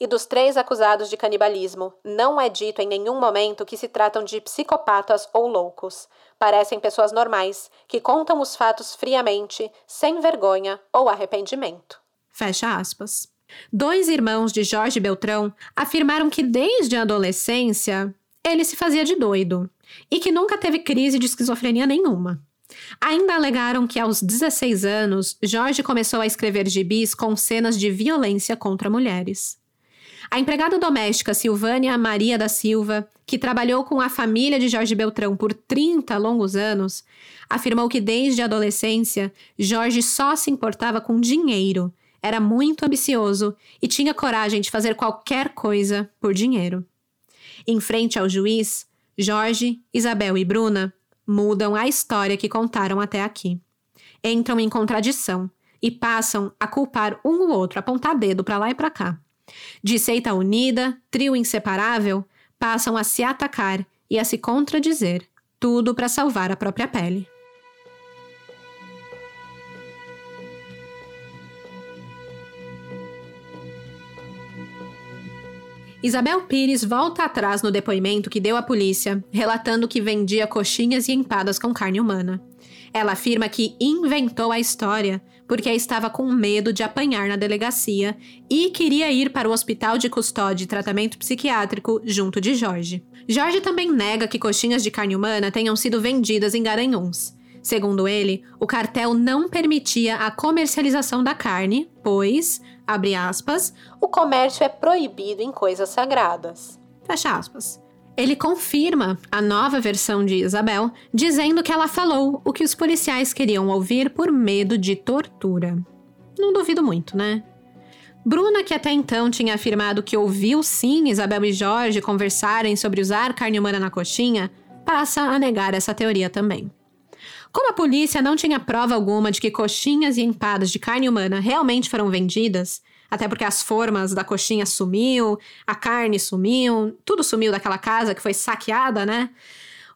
E dos três acusados de canibalismo, não é dito em nenhum momento que se tratam de psicopatas ou loucos. Parecem pessoas normais, que contam os fatos friamente, sem vergonha ou arrependimento. Fecha aspas. Dois irmãos de Jorge Beltrão afirmaram que desde a adolescência ele se fazia de doido e que nunca teve crise de esquizofrenia nenhuma. Ainda alegaram que aos 16 anos, Jorge começou a escrever gibis com cenas de violência contra mulheres. A empregada doméstica Silvânia Maria da Silva, que trabalhou com a família de Jorge Beltrão por 30 longos anos, afirmou que desde a adolescência, Jorge só se importava com dinheiro era muito ambicioso e tinha coragem de fazer qualquer coisa por dinheiro. Em frente ao juiz, Jorge, Isabel e Bruna mudam a história que contaram até aqui. Entram em contradição e passam a culpar um o outro, apontar dedo para lá e para cá. De seita unida, trio inseparável, passam a se atacar e a se contradizer, tudo para salvar a própria pele. Isabel Pires volta atrás no depoimento que deu à polícia, relatando que vendia coxinhas e empadas com carne humana. Ela afirma que inventou a história porque estava com medo de apanhar na delegacia e queria ir para o hospital de custódia e tratamento psiquiátrico junto de Jorge. Jorge também nega que coxinhas de carne humana tenham sido vendidas em Garanhuns. Segundo ele, o cartel não permitia a comercialização da carne, pois, abre aspas, o comércio é proibido em coisas sagradas. Fecha aspas. Ele confirma a nova versão de Isabel, dizendo que ela falou o que os policiais queriam ouvir por medo de tortura. Não duvido muito, né? Bruna, que até então tinha afirmado que ouviu sim Isabel e Jorge conversarem sobre usar carne humana na coxinha, passa a negar essa teoria também. Como a polícia não tinha prova alguma de que coxinhas e empadas de carne humana realmente foram vendidas, até porque as formas da coxinha sumiu, a carne sumiu, tudo sumiu daquela casa que foi saqueada, né?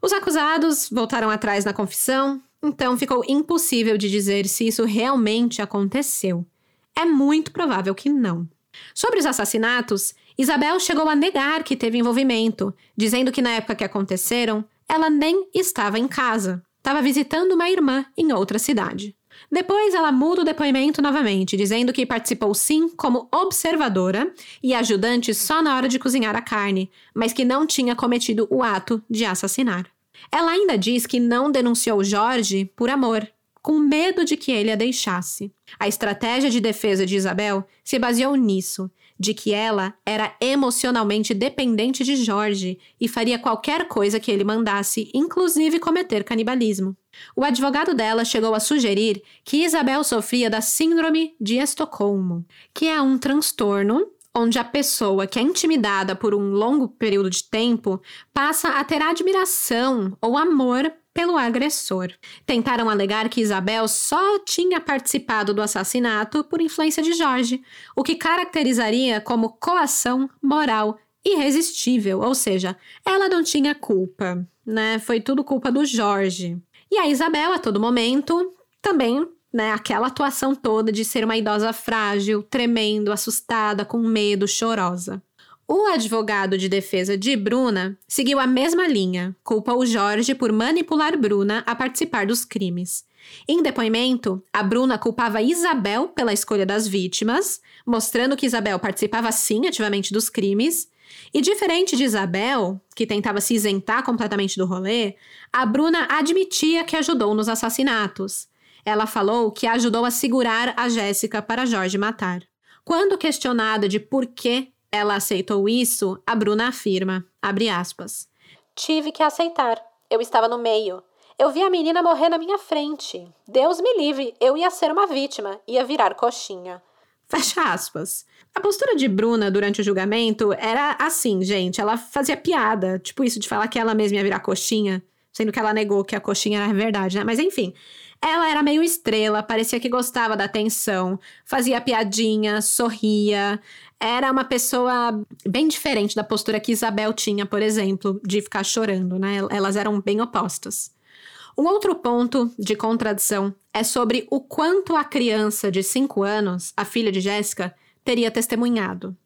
Os acusados voltaram atrás na confissão, então ficou impossível de dizer se isso realmente aconteceu. É muito provável que não. Sobre os assassinatos, Isabel chegou a negar que teve envolvimento, dizendo que na época que aconteceram, ela nem estava em casa estava visitando uma irmã em outra cidade. Depois, ela muda o depoimento novamente, dizendo que participou sim como observadora e ajudante só na hora de cozinhar a carne, mas que não tinha cometido o ato de assassinar. Ela ainda diz que não denunciou Jorge por amor, com medo de que ele a deixasse. A estratégia de defesa de Isabel se baseou nisso, de que ela era emocionalmente dependente de Jorge e faria qualquer coisa que ele mandasse, inclusive cometer canibalismo. O advogado dela chegou a sugerir que Isabel sofria da Síndrome de Estocolmo, que é um transtorno onde a pessoa que é intimidada por um longo período de tempo passa a ter admiração ou amor pelo agressor. Tentaram alegar que Isabel só tinha participado do assassinato por influência de Jorge, o que caracterizaria como coação moral irresistível, ou seja, ela não tinha culpa, né? Foi tudo culpa do Jorge. E a Isabel, a todo momento, também né, aquela atuação toda de ser uma idosa frágil, tremendo, assustada, com medo, chorosa. O advogado de defesa de Bruna seguiu a mesma linha, culpou Jorge por manipular Bruna a participar dos crimes. Em depoimento, a Bruna culpava Isabel pela escolha das vítimas, mostrando que Isabel participava sim ativamente dos crimes. E diferente de Isabel, que tentava se isentar completamente do rolê, a Bruna admitia que ajudou nos assassinatos. Ela falou que ajudou a segurar a Jéssica para Jorge matar. Quando questionada de por que ela aceitou isso, a Bruna afirma, aspas, Tive que aceitar. Eu estava no meio. Eu vi a menina morrer na minha frente. Deus me livre, eu ia ser uma vítima, ia virar coxinha. Fecha aspas. A postura de Bruna durante o julgamento era assim, gente. Ela fazia piada, tipo isso de falar que ela mesma ia virar coxinha, sendo que ela negou que a coxinha era verdade, né? Mas enfim, ela era meio estrela, parecia que gostava da atenção, fazia piadinha, sorria. Era uma pessoa bem diferente da postura que Isabel tinha, por exemplo, de ficar chorando, né? Elas eram bem opostas. Um outro ponto de contradição é sobre o quanto a criança de 5 anos, a filha de Jéssica, teria testemunhado.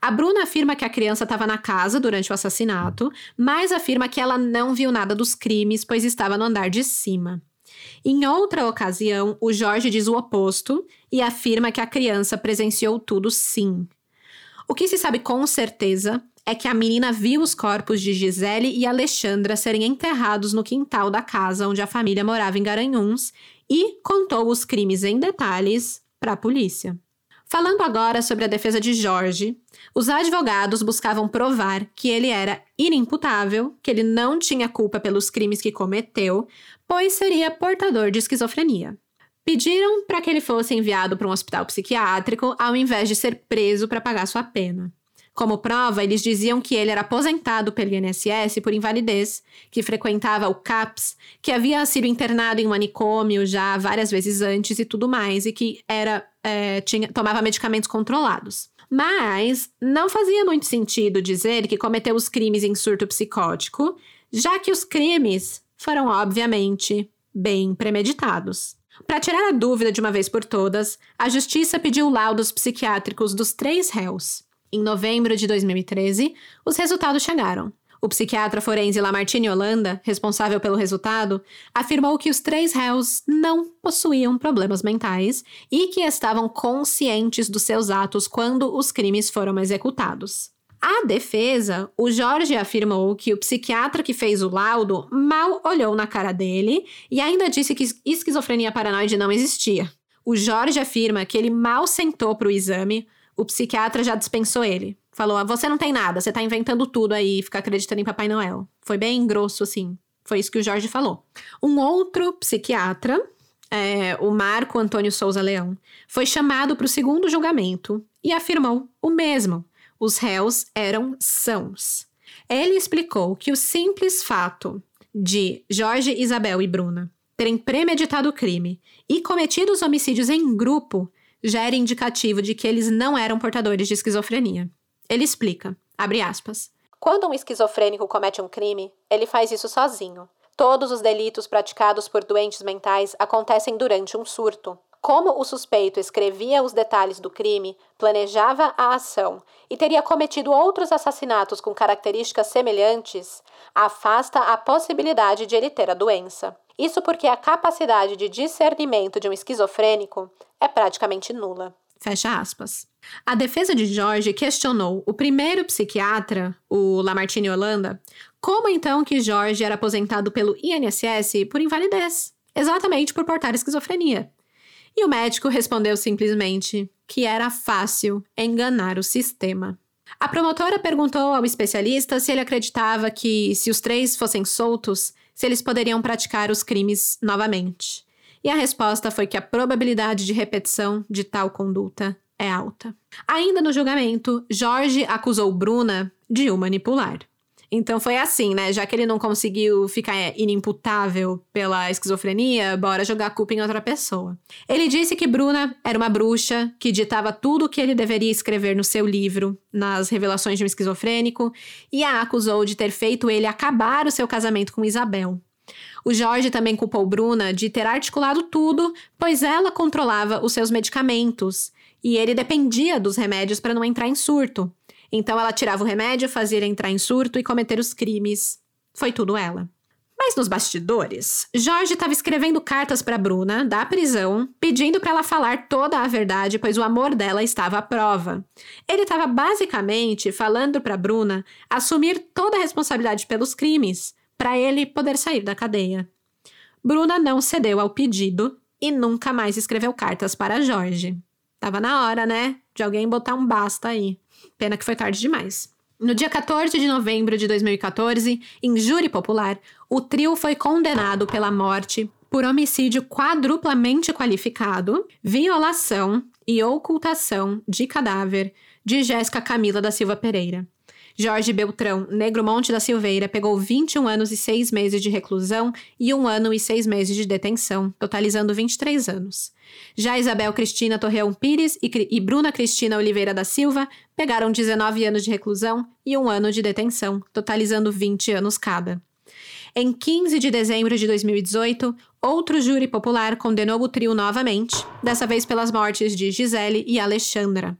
A Bruna afirma que a criança estava na casa durante o assassinato, mas afirma que ela não viu nada dos crimes, pois estava no andar de cima. Em outra ocasião, o Jorge diz o oposto e afirma que a criança presenciou tudo sim. O que se sabe com certeza é que a menina viu os corpos de Gisele e Alexandra serem enterrados no quintal da casa onde a família morava em Garanhuns e contou os crimes em detalhes para a polícia. Falando agora sobre a defesa de Jorge, os advogados buscavam provar que ele era inimputável, que ele não tinha culpa pelos crimes que cometeu, pois seria portador de esquizofrenia. Pediram para que ele fosse enviado para um hospital psiquiátrico ao invés de ser preso para pagar sua pena. Como prova, eles diziam que ele era aposentado pelo INSS por invalidez, que frequentava o CAPS, que havia sido internado em manicômio já várias vezes antes e tudo mais, e que era é, tinha, tomava medicamentos controlados. Mas não fazia muito sentido dizer que cometeu os crimes em surto psicótico, já que os crimes foram, obviamente, bem premeditados. Para tirar a dúvida de uma vez por todas, a justiça pediu laudos psiquiátricos dos três réus. Em novembro de 2013, os resultados chegaram. O psiquiatra forense Lamartine Holanda, responsável pelo resultado, afirmou que os três réus não possuíam problemas mentais e que estavam conscientes dos seus atos quando os crimes foram executados. A defesa, o Jorge afirmou que o psiquiatra que fez o laudo mal olhou na cara dele e ainda disse que esquizofrenia paranoide não existia. O Jorge afirma que ele mal sentou para o exame, o psiquiatra já dispensou ele. Falou: ah, você não tem nada, você tá inventando tudo aí, fica acreditando em Papai Noel. Foi bem grosso, assim. Foi isso que o Jorge falou. Um outro psiquiatra, é, o Marco Antônio Souza Leão, foi chamado para o segundo julgamento e afirmou o mesmo. Os réus eram sãos. Ele explicou que o simples fato de Jorge, Isabel e Bruna terem premeditado o crime e cometido os homicídios em grupo já era indicativo de que eles não eram portadores de esquizofrenia. Ele explica, abre aspas, Quando um esquizofrênico comete um crime, ele faz isso sozinho. Todos os delitos praticados por doentes mentais acontecem durante um surto. Como o suspeito escrevia os detalhes do crime, planejava a ação e teria cometido outros assassinatos com características semelhantes, afasta a possibilidade de ele ter a doença. Isso porque a capacidade de discernimento de um esquizofrênico é praticamente nula. Fecha aspas. A defesa de Jorge questionou o primeiro psiquiatra, o Lamartine Holanda, como então que Jorge era aposentado pelo INSS por invalidez, exatamente por portar esquizofrenia. E o médico respondeu simplesmente que era fácil enganar o sistema. A promotora perguntou ao especialista se ele acreditava que, se os três fossem soltos, se eles poderiam praticar os crimes novamente. E a resposta foi que a probabilidade de repetição de tal conduta é alta. Ainda no julgamento, Jorge acusou Bruna de o manipular. Então foi assim, né? Já que ele não conseguiu ficar inimputável pela esquizofrenia, bora jogar a culpa em outra pessoa. Ele disse que Bruna era uma bruxa que ditava tudo o que ele deveria escrever no seu livro, nas revelações de um esquizofrênico, e a acusou de ter feito ele acabar o seu casamento com Isabel. O Jorge também culpou Bruna de ter articulado tudo, pois ela controlava os seus medicamentos e ele dependia dos remédios para não entrar em surto. Então ela tirava o remédio, fazia ele entrar em surto e cometer os crimes. Foi tudo ela. Mas nos bastidores, Jorge estava escrevendo cartas para Bruna, da prisão, pedindo para ela falar toda a verdade, pois o amor dela estava à prova. Ele estava basicamente falando para Bruna assumir toda a responsabilidade pelos crimes, para ele poder sair da cadeia. Bruna não cedeu ao pedido e nunca mais escreveu cartas para Jorge. Tava na hora, né, de alguém botar um basta aí. Pena que foi tarde demais. No dia 14 de novembro de 2014, em júri popular, o trio foi condenado pela morte por homicídio quadruplamente qualificado, violação e ocultação de cadáver de Jéssica Camila da Silva Pereira. Jorge Beltrão Negro Monte da Silveira pegou 21 anos e 6 meses de reclusão e 1 ano e 6 meses de detenção, totalizando 23 anos. Já Isabel Cristina Torreão Pires e, e Bruna Cristina Oliveira da Silva pegaram 19 anos de reclusão e 1 ano de detenção, totalizando 20 anos cada. Em 15 de dezembro de 2018, outro júri popular condenou o trio novamente, dessa vez pelas mortes de Gisele e Alexandra.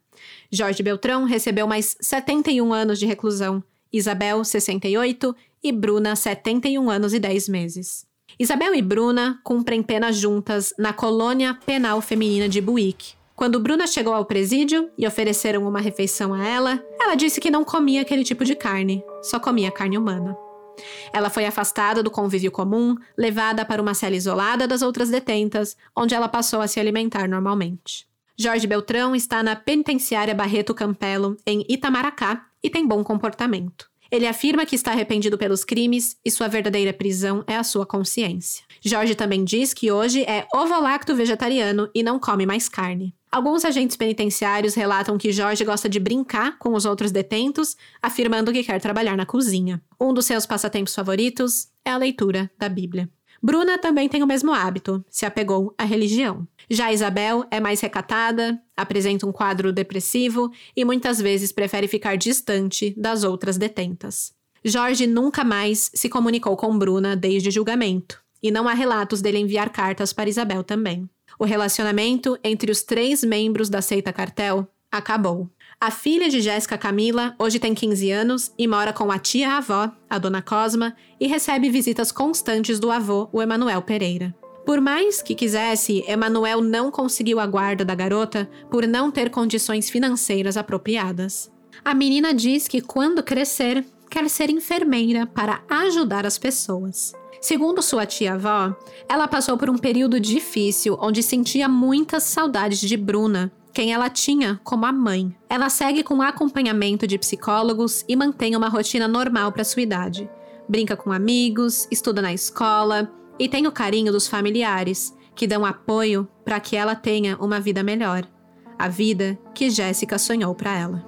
Jorge Beltrão recebeu mais 71 anos de reclusão, Isabel, 68 e Bruna, 71 anos e 10 meses. Isabel e Bruna cumprem pena juntas na colônia penal feminina de Buíque. Quando Bruna chegou ao presídio e ofereceram uma refeição a ela, ela disse que não comia aquele tipo de carne, só comia carne humana. Ela foi afastada do convívio comum, levada para uma cela isolada das outras detentas, onde ela passou a se alimentar normalmente. Jorge Beltrão está na penitenciária Barreto Campelo, em Itamaracá, e tem bom comportamento. Ele afirma que está arrependido pelos crimes e sua verdadeira prisão é a sua consciência. Jorge também diz que hoje é ovolacto vegetariano e não come mais carne. Alguns agentes penitenciários relatam que Jorge gosta de brincar com os outros detentos, afirmando que quer trabalhar na cozinha. Um dos seus passatempos favoritos é a leitura da Bíblia. Bruna também tem o mesmo hábito, se apegou à religião. Já Isabel é mais recatada, apresenta um quadro depressivo e muitas vezes prefere ficar distante das outras detentas. Jorge nunca mais se comunicou com Bruna desde o julgamento, e não há relatos dele enviar cartas para Isabel também. O relacionamento entre os três membros da seita cartel acabou. A filha de Jéssica Camila hoje tem 15 anos e mora com a tia-avó, a dona Cosma, e recebe visitas constantes do avô, o Emanuel Pereira. Por mais que quisesse, Emanuel não conseguiu a guarda da garota por não ter condições financeiras apropriadas. A menina diz que quando crescer, quer ser enfermeira para ajudar as pessoas. Segundo sua tia-avó, ela passou por um período difícil onde sentia muitas saudades de Bruna, quem ela tinha como a mãe. Ela segue com acompanhamento de psicólogos e mantém uma rotina normal para sua idade. Brinca com amigos, estuda na escola e tem o carinho dos familiares, que dão apoio para que ela tenha uma vida melhor. A vida que Jéssica sonhou para ela.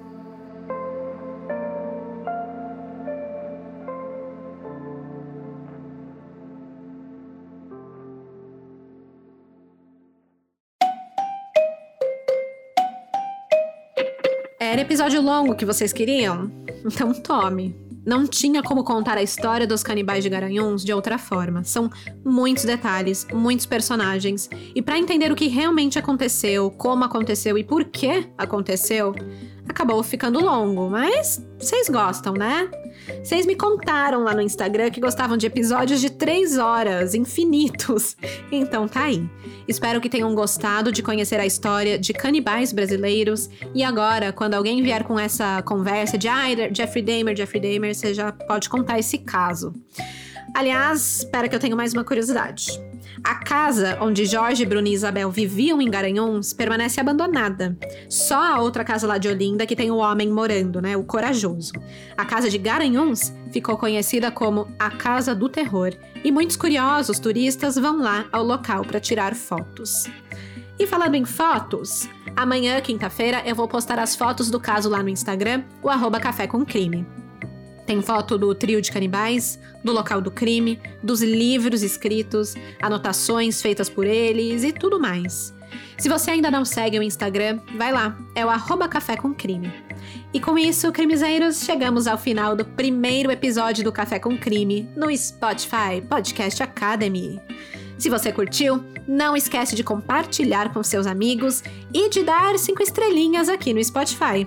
Era episódio longo que vocês queriam? Então tome. Não tinha como contar a história dos canibais de Garanhuns de outra forma. São muitos detalhes, muitos personagens. E para entender o que realmente aconteceu, como aconteceu e por que aconteceu, acabou ficando longo, mas vocês gostam, né? Vocês me contaram lá no Instagram que gostavam de episódios de três horas, infinitos. Então tá aí. Espero que tenham gostado de conhecer a história de canibais brasileiros. E agora, quando alguém vier com essa conversa de ah, Jeffrey Dahmer, Jeffrey Dahmer, você já pode contar esse caso. Aliás, espera que eu tenho mais uma curiosidade. A casa onde Jorge, Bruno e Isabel viviam em Garanhuns permanece abandonada. Só a outra casa lá de Olinda que tem o homem morando, né? O corajoso. A casa de Garanhuns ficou conhecida como a Casa do Terror e muitos curiosos turistas vão lá ao local para tirar fotos. E falando em fotos, amanhã, quinta-feira, eu vou postar as fotos do caso lá no Instagram, o arroba Café com Crime. Tem foto do trio de canibais, do local do crime, dos livros escritos, anotações feitas por eles e tudo mais. Se você ainda não segue o Instagram, vai lá, é o arroba Café com Crime. E com isso, crimezeiros, chegamos ao final do primeiro episódio do Café com Crime no Spotify Podcast Academy. Se você curtiu, não esquece de compartilhar com seus amigos e de dar cinco estrelinhas aqui no Spotify.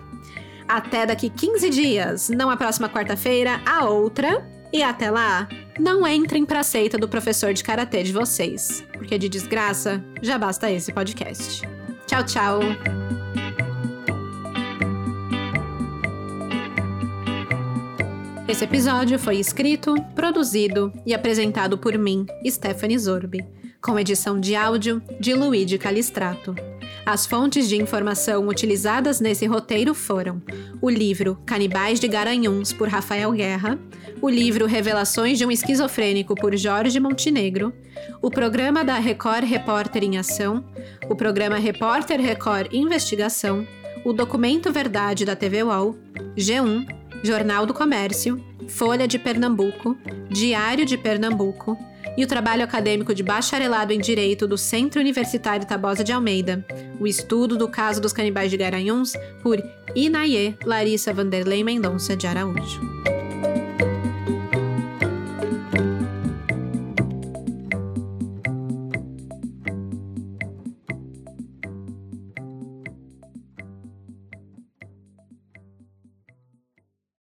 Até daqui 15 dias, não a próxima quarta-feira, a outra. E até lá, não entrem pra seita do professor de karatê de vocês, porque de desgraça já basta esse podcast. Tchau, tchau! Esse episódio foi escrito, produzido e apresentado por mim, Stephanie Zorbi, com edição de áudio de Luigi Calistrato. As fontes de informação utilizadas nesse roteiro foram o livro Canibais de Garanhuns, por Rafael Guerra, o livro Revelações de um Esquizofrênico, por Jorge Montenegro, o programa da Record Repórter em Ação, o programa Repórter Record Investigação, o documento Verdade da TV UOL, G1, Jornal do Comércio, Folha de Pernambuco, Diário de Pernambuco, e o trabalho acadêmico de bacharelado em Direito do Centro Universitário Tabosa de Almeida, o estudo do caso dos canibais de Garanhuns, por Inaye Larissa Vanderlei Mendonça de Araújo.